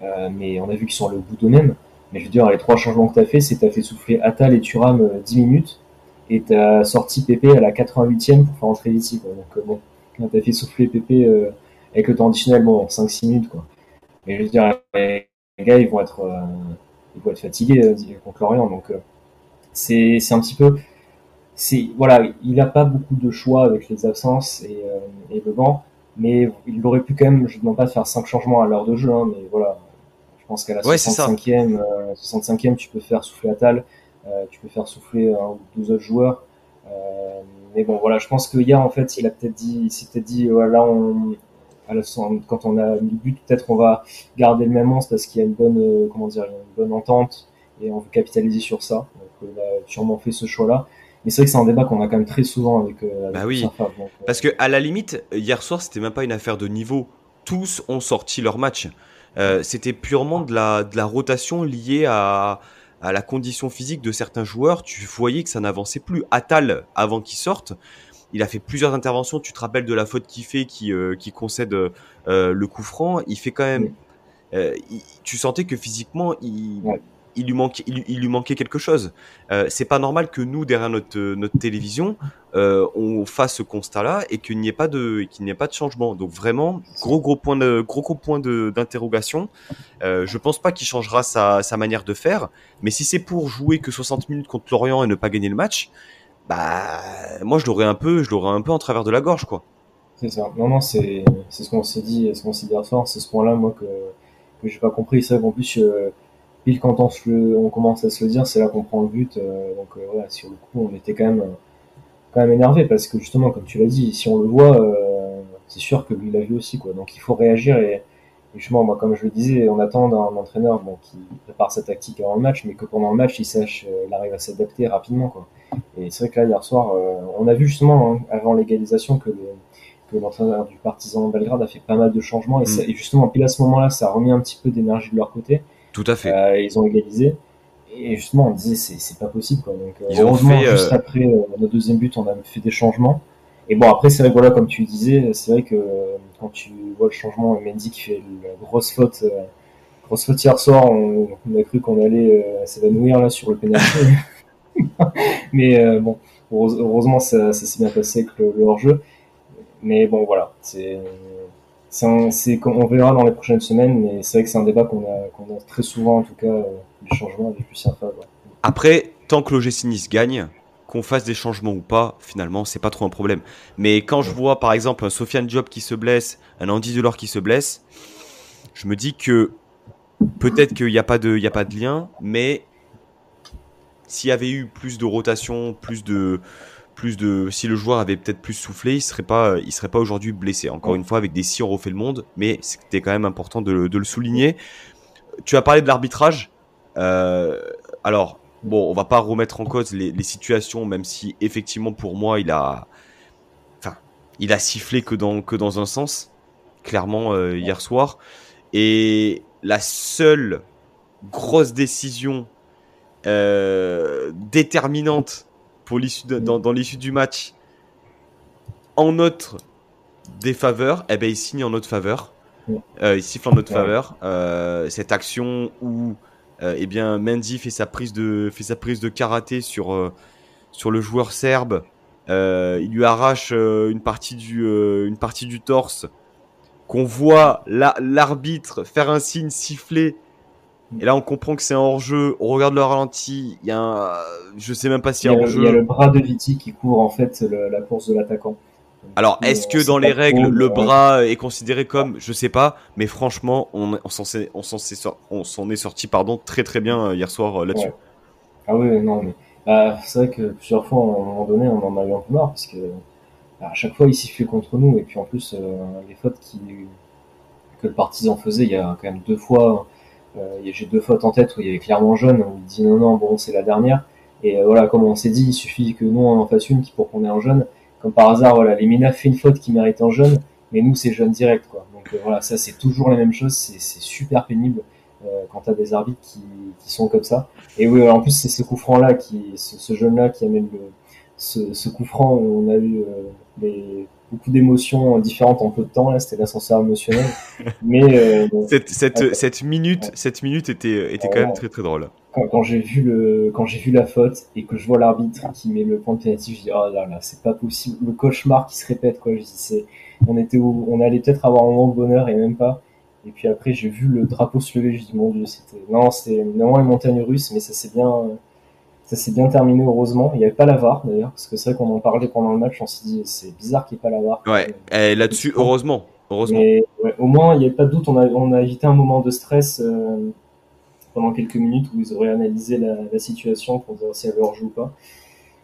Euh, mais on a vu qu'ils sont allés au bout d'eux-mêmes. Mais je veux dire, les trois changements que tu as fait, c'est que tu as fait souffler Atal et Turam 10 minutes et tu as sorti Pépé à la 88e pour faire entrer ici. Donc, bon, tu as fait souffler Pépé avec le temps additionnel, bon, 5-6 minutes, quoi. Mais je veux dire, les gars, ils vont être, euh, ils vont être fatigués euh, contre Lorient, donc euh, c'est un petit peu, c'est voilà, il n'a pas beaucoup de choix avec les absences et, et le banc, mais il aurait pu quand même, je ne demande pas de faire 5 changements à l'heure de jeu, hein, mais voilà, je pense qu'à la 65e, 65e, tu peux faire souffler Atal, tu peux faire souffler un ou deux autres joueurs. mais bon, voilà, je pense que hier, en fait, il a peut-être dit, il s'est peut-être dit, voilà, on, quand on a mis le but, peut-être on va garder le même 11 parce qu'il y a une bonne, euh, comment dire, une bonne entente et on veut capitaliser sur ça. Donc, il a sûrement fait ce choix-là. Mais c'est vrai que c'est un débat qu'on a quand même très souvent avec, euh, bah oui. Euh, parce que à la limite, hier soir, c'était même pas une affaire de niveau. Tous ont sorti leur match. c'était purement de la, de la rotation liée à, à la condition physique de certains joueurs. Tu voyais que ça n'avançait plus. Atal, avant qu'il sorte, il a fait plusieurs interventions. Tu te rappelles de la faute qu'il fait, qui, euh, qui concède euh, le coup franc. Il fait quand même. Euh, tu sentais que physiquement, il, il lui manquait, il, lui manquait quelque chose. c'est pas normal que nous, derrière notre, notre télévision, on fasse ce constat-là et qu'il n'y ait pas de, ait pas de changement. Donc vraiment, gros gros point de, gros gros point d'interrogation. je pense pas qu'il changera sa, sa manière de faire, mais si c'est pour jouer que 60 minutes contre Lorient et ne pas gagner le match, bah moi je l'aurais un peu, je l'aurais un peu en travers de la gorge quoi. C'est ça. Non non c'est ce qu'on s'est dit, ce qu'on s'est dit soir, c'est ce point-là moi que que j'ai pas compris. C'est vrai qu'en plus euh, pile quand on se le, on commence à se le dire, c'est là qu'on prend le but. Euh, donc euh, voilà, sur le coup on était quand même quand même énervé parce que justement comme tu l'as dit, si on le voit, c'est sûr que lui l'a vu aussi quoi. Donc il faut réagir et justement, moi, comme je le disais, on attend d'un entraîneur bon, qui prépare sa tactique avant le match, mais que pendant le match, il sache, il arrive à s'adapter rapidement. Quoi. Et c'est vrai que là, hier soir, euh, on a vu justement, hein, avant l'égalisation, que, l'entraîneur du partisan Belgrade a fait pas mal de changements. Et, mm. et justement, puis à ce moment-là, ça a remis un petit peu d'énergie de leur côté. Tout à fait. Euh, ils ont égalisé. Et justement, on disait, c'est pas possible. Quoi. Donc, euh, heureusement, juste après notre deuxième but, on a fait des changements. Et bon, après, c'est vrai que voilà, comme tu disais, c'est vrai que quand tu vois le changement, Mendy qui fait la grosse faute, grosse faute hier soir, on, a cru qu'on allait s'évanouir là sur le pénalty. mais euh, bon, heureusement, ça, s'est bien passé avec le, hors-jeu. Mais bon, voilà, c'est c'est on verra dans les prochaines semaines, mais c'est vrai que c'est un débat qu'on a, a, très souvent, en tout cas, euh, du changement avec Lucien Favre. Après, tant que l'OGC Nice gagne, qu'on fasse des changements ou pas, finalement, c'est pas trop un problème. Mais quand je vois, par exemple, un Sofiane Diop qui se blesse, un Andy Delors qui se blesse, je me dis que peut-être qu'il n'y a, pas de, a pas de lien, mais s'il y avait eu plus de rotation, plus de, plus de, si le joueur avait peut-être plus soufflé, il serait pas, il serait pas aujourd'hui blessé. Encore une fois, avec des si on refait le monde, mais c'était quand même important de, le souligner. Tu as parlé de l'arbitrage. Euh, alors, bon, on va pas remettre en cause les, situations, même si effectivement pour moi il a, enfin, il a sifflé que dans que dans un sens, clairement euh, hier soir. Et la seule grosse décision euh, déterminante pour l'issue dans, dans l'issue du match en notre défaveur, eh ben il signe en notre faveur. Euh, il siffle en notre faveur. cette action où euh, eh bien Mendy fait sa prise de fait sa prise de karaté sur euh, sur le joueur serbe. Euh, il lui arrache une partie du une partie du torse. Qu'on voit l'arbitre faire un signe siffler. Et là, on comprend que c'est un hors-jeu. On regarde le ralenti. Il y a un, je sais même pas s'il y a, hors-jeu. Il y a le bras de Viti qui court en fait la course de l'attaquant. Alors, est-ce que dans les règles, le bras est considéré comme, je sais pas, mais franchement, on, on s'en est, sorti, pardon, très très bien euh, hier soir euh, là-dessus. Ah oui, non, mais c'est vrai que plusieurs fois, à un moment donné, on en a eu un peu marre parce que à chaque fois, il sifflait contre nous et puis en plus, euh, les fautes qui, que le partisan faisait, il y a quand même deux fois, j'ai deux fautes en tête où il y avait clairement jaune, où il dit non, non, bon, c'est la dernière. Et voilà, comme on s'est dit, il suffit que nous on en fasse une pour qu'on ait un jaune comme par hasard, voilà, les Mina fait une faute qui mérite un jeune, mais nous c'est jeune direct, quoi. Donc euh, voilà, ça c'est toujours la même chose, c'est super pénible euh, quand t'as des arbitres qui, sont comme ça. Et oui, en plus c'est ce coup franc là, qui, ce, jeune là qui amène le, ce, coup franc on a eu euh, beaucoup d'émotions différentes en peu de temps. Là, c'était l'ascenseur émotionnel. Mais euh, cette, cette, cette, minute, cette minute était, était quand même très très drôle quand, j'ai vu le, quand j'ai vu la faute et que je vois l'arbitre qui met le point de pénalty, je dis oh là là, c'est pas possible, le cauchemar qui se répète quoi. Je dis c'est, on était on allait peut-être avoir un moment de bonheur et même pas. Et puis après j'ai vu le drapeau se lever, je dis mon dieu, c'était, non, c'était vraiment une montagne russe, mais ça s'est bien, ça s'est bien terminé heureusement. Il n'y avait pas la VAR d'ailleurs, parce que c'est vrai qu'on en parlait pendant le match, on s'est dit c'est bizarre qu'il n'y ait pas la VAR. Ouais, et là-dessus heureusement, heureusement. au moins il n'y avait pas de doute, on a, on a évité un moment de stress. Euh, pendant quelques minutes où ils auraient analysé la, situation pour dire si elle leur joue ou pas.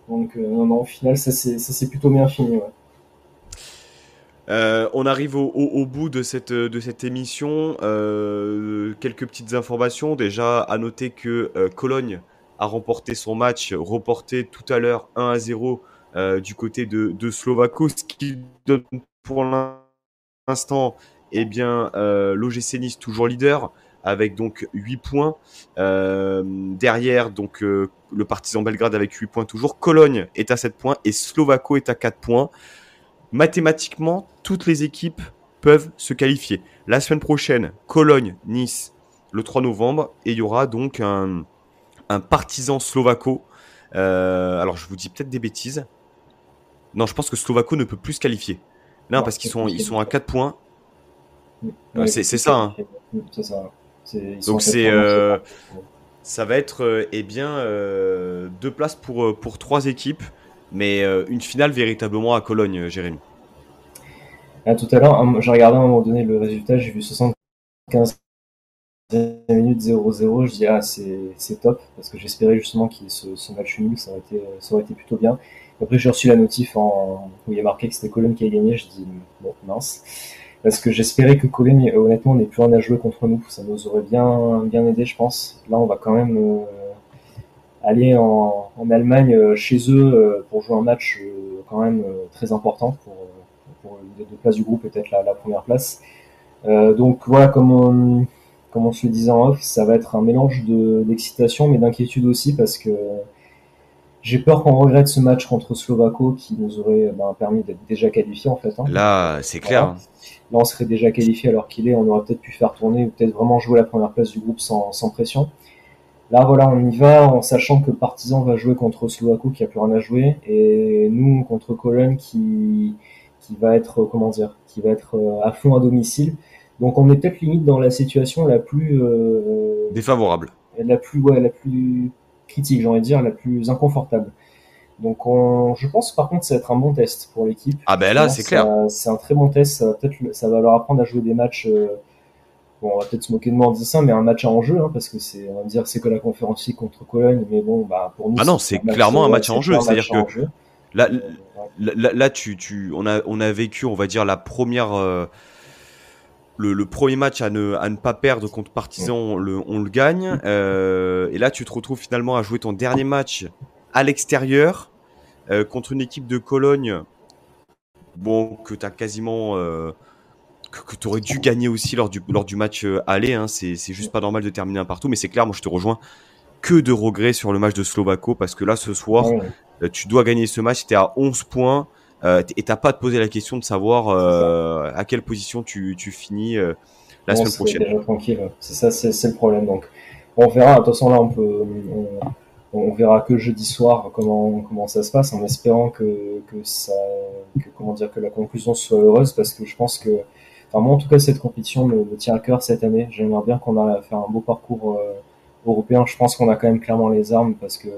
Donc, euh, non, non, au final, ça s'est plutôt bien fini. Euh, on arrive au, bout de cette, de cette émission. Quelques petites informations. Déjà, à noter que Cologne a remporté son match, reporté tout à l'heure 1 à 0 du côté de, de Slovako, ce qui donne pour l'instant eh bien, l'OGC Nice toujours leader avec donc 8 points. Euh, derrière, donc euh, le Partizan Belgrade avec 8 points toujours. Cologne est à 7 points et Slovako est à 4 points. Mathématiquement, toutes les équipes peuvent se qualifier. La semaine prochaine, Cologne, Nice, le 3 novembre, et il y aura donc un, un Partizan Slovako. Euh, alors, je vous dis peut-être des bêtises. Non, je pense que Slovako ne peut plus se qualifier. Non, parce qu'ils sont, ils sont à 4 points. c'est ça. Hein. C'est ça. Donc c'est euh, ça va être euh, eh bien deux places pour pour trois équipes, mais une finale véritablement à Cologne, Jérémy. Ah, tout à l'heure, j'ai regardé à un moment donné le résultat, j'ai vu 75 minutes 0-0, je dis ah c'est top parce que j'espérais justement qu'il ait ce, match nul, ça aurait été ça aurait été plutôt bien. Après j'ai reçu la notif en, où il y a marqué que c'était Cologne qui a gagné, je dis bon mince parce que j'espérais que Cologne, honnêtement, n'ait plus rien à jouer contre nous. Ça nous aurait bien, bien aidé, je pense. Là, on va quand même euh, aller en, en Allemagne euh, chez eux euh, pour jouer un match quand même très important pour, pour les deux places du groupe, peut-être la, la, première place. donc voilà, comme on, comme on se le disait en off, ça va être un mélange d'excitation, mais d'inquiétude aussi, parce que j'ai peur qu'on regrette ce match contre Slovako qui nous aurait ben, permis d'être déjà qualifié en fait. Hein. Là, c'est clair. Là, on serait déjà qualifié alors qu'il est. On aurait peut-être pu faire tourner ou peut-être vraiment jouer la première place du groupe sans, sans, pression. Là, voilà, on y va en sachant que Partizan va jouer contre Slovako qui a plus rien à jouer et nous contre Cologne qui qui va être comment dire, qui va être euh, à fond à domicile. Donc on est peut-être limite dans la situation la plus euh, défavorable. La plus ouais, la plus critique, j'ai envie de dire, la plus inconfortable. Donc je pense par contre ça va être un bon test pour l'équipe. Ah ben là c'est clair. C'est un très bon test, ça va, peut-être, ça va leur apprendre à jouer des matchs... Bon, on va peut-être se moquer de moi en disant ça, mais un match à enjeu, hein, parce que c'est, on va dire, c'est que la conférence contre Cologne, mais bon, bah, pour nous. Ah non, c'est clairement un match à enjeu. C'est-à-dire que là, là, là, tu, tu, on a, on a vécu, on va dire, la première, euh, le, le, premier match à ne, à ne pas perdre contre Partizan, on, le, on le gagne. Euh, et là, tu te retrouves finalement à jouer ton dernier match à l'extérieur euh, contre une équipe de Cologne, bon, que tu as quasiment euh, que, tu aurais dû gagner aussi lors du, lors du match aller. Hein. C'est juste pas normal de terminer un partout. Mais c'est clair, moi je te rejoins. Que de regrets sur le match de Slovako parce que là ce soir, tu dois gagner ce match. Tu es à 11 points euh, et t'as pas à te poser la question de savoir euh, à quelle position tu, tu finis la semaine prochaine. Déjà tranquille. C'est ça, c'est le problème. Donc on verra. De toute façon là, on peut. On, verra que jeudi soir comment comment ça se passe en espérant que, que ça que, comment dire que la conclusion soit heureuse parce que je pense que moi, en tout cas, cette compétition me, tient à cœur cette année. J'aimerais bien qu'on ait fait un beau parcours euh, européen. Je pense qu'on a quand même clairement les armes parce que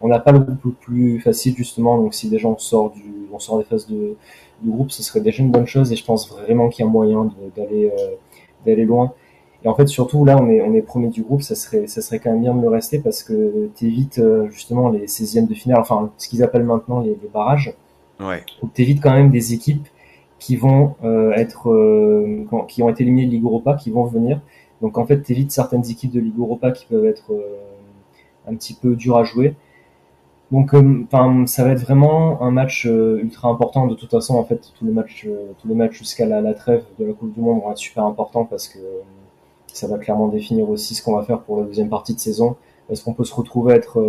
on n'a pas le groupe le plus facile justement. Donc, si déjà on sort du, on sort des phases de, du groupe, ce serait déjà une bonne chose. Et je pense vraiment qu'il y a moyen d'aller euh, d'aller loin. Et en fait, surtout là, on est on est premier du groupe. Ça serait ça serait quand même bien de le rester parce que t'évites euh, justement les 16e de finale, enfin ce qu'ils appellent maintenant les, les barrages. Ouais. Donc t'évites quand même des équipes qui vont euh, être euh, qui ont été éliminés de Ligue Europa, qui vont venir. Donc en fait, t'évites certaines équipes de Ligue Europa qui peuvent être euh, un petit peu dures à jouer. Donc, enfin, ça va être vraiment un match ultra important. De toute façon, en fait, tous les matchs, tous les matchs jusqu'à la, la, trêve de la Coupe du Monde vont être super importants parce que ça va clairement définir aussi ce qu'on va faire pour la deuxième partie de saison. Est-ce qu'on peut se retrouver à être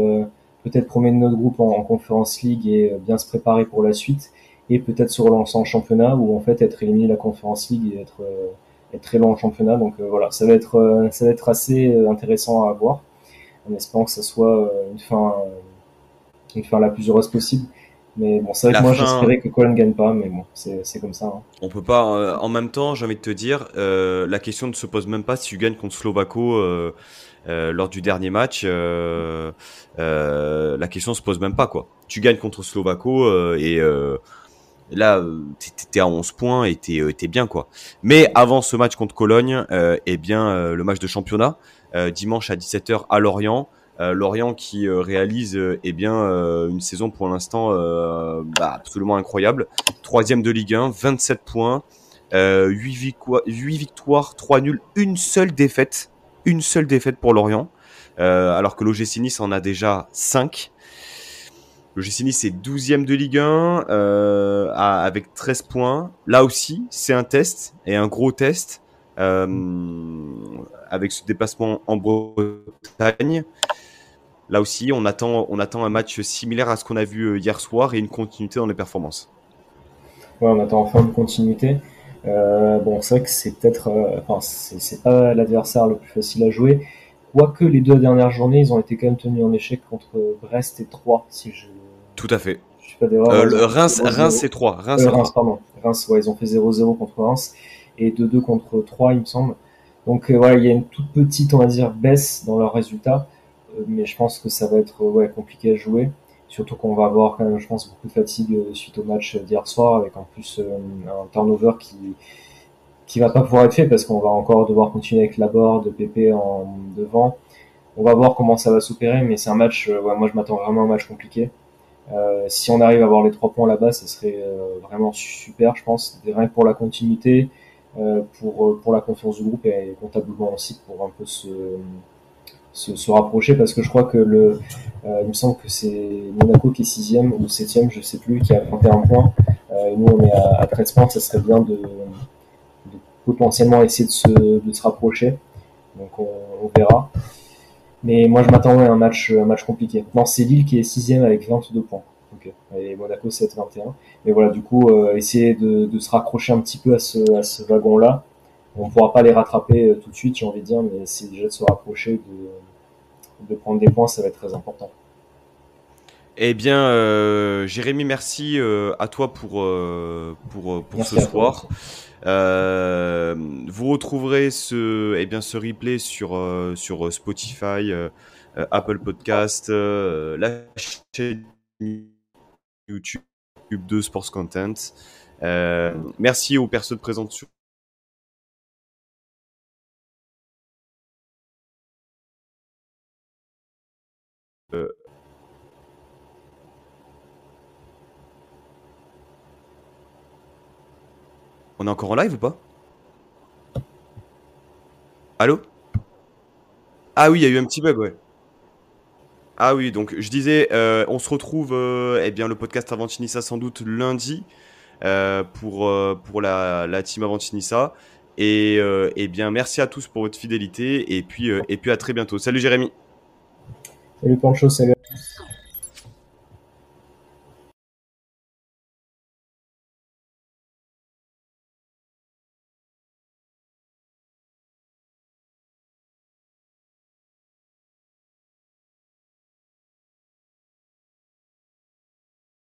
peut-être premier de notre groupe en, en Conference League et bien se préparer pour la suite et peut-être se relancer en championnat ou en fait être éliminé de la Conference League et être, euh, être très loin en championnat. Donc euh, voilà, ça va être euh, ça va être assez intéressant à voir en espérant que ça soit une fin une fin la plus heureuse possible. Mais bon, c'est vrai que moi j'espérais que Colin ne gagne pas, mais bon, c'est comme ça. Hein. On peut pas. en même temps, j'ai envie de te dire, la question ne se pose même pas si tu gagnes contre Slovako euh, lors du dernier match. la question se pose même pas quoi. Tu gagnes contre Slovako et Là, euh, t'étais à 11 points et euh, t'es bien quoi. Mais avant ce match contre Cologne, euh, eh bien le match de championnat dimanche à 17h à Lorient. Lorient qui réalise eh bien une saison pour l'instant bah, absolument incroyable. Troisième de Ligue 1, 27 points, 8, victoires, 8 victoires, 3 nuls, une seule défaite, une seule défaite pour Lorient. alors que l'OGC Nice en a déjà 5. Le Nice est 12e de Ligue 1 euh, avec 13 points. Là aussi, c'est un test et un gros test euh, avec ce déplacement en Bretagne. Là aussi, on attend, on attend un match similaire à ce qu'on a vu euh, hier soir et une continuité dans les performances. Ouais, on attend enfin une continuité. Euh, bon, c'est vrai que c'est peut-être, euh, enfin, c'est pas l'adversaire le plus facile à jouer. Quoique les deux dernières journées, ils ont été quand même tenus en échec contre Brest et Troyes, si je tout à fait. Euh, le Reims, Reims c'est 3. Reims, euh, Reims, pardon. Reims, ouais, ils ont fait 0-0 contre Reims et 2-2 contre 3, il me semble. Donc euh, voilà, il y a une toute petite, on va dire, baisse dans leurs résultats, mais je pense que ça va être compliqué à jouer. Surtout qu'on va avoir quand même, je pense, beaucoup de fatigue suite au match d'hier soir, avec en plus un turnover qui qui va pas pouvoir être fait parce qu'on va encore devoir continuer avec la de PP en devant. On va voir comment ça va s'opérer, mais c'est un match, ouais, moi je m'attends vraiment à un match compliqué. Euh, si on arrive à avoir les trois points là-bas, ça serait euh, vraiment super, je pense, rien que pour la continuité, euh, pour, pour la confiance du groupe et comptablement aussi pour un peu se, se, rapprocher parce que je crois que le, il me semble que c'est Monaco qui est sixième ou septième, je sais plus, qui a 21 points. Euh, nous on est à, à 13 points, ça serait bien de, de potentiellement essayer de se, de se rapprocher. Donc on, on verra. Mais moi, je m'attendais à un match, un match compliqué. Non, c'est Lille qui est sixième avec 22 points. Et Monaco 7-21. Mais voilà, du coup, euh, essayer de, de, se raccrocher un petit peu à ce, à ce wagon-là. On ne pourra pas les rattraper euh, tout de suite, j'ai envie de dire, mais essayer déjà de se rapprocher, de, de prendre des points, ça va être très important. Eh bien, euh, Jérémy, merci euh, à toi pour, euh, pour, pour ce soir. vous retrouverez ce, eh bien, ce replay sur, sur Spotify, Apple Podcast, la chaîne YouTube de Sports Content. merci aux personnes présentes sur On est encore en live ou pas? Allô? Ah oui, il y a eu un petit bug, ouais. Ah oui, donc je disais, euh, on se retrouve, euh, eh bien, le podcast Avantinissa sans doute lundi euh, pour, pour la, la team Avantinissa. Et eh bien, merci à tous pour votre fidélité et puis, et puis à très bientôt. Salut Jérémy. Salut Pancho, salut à tous.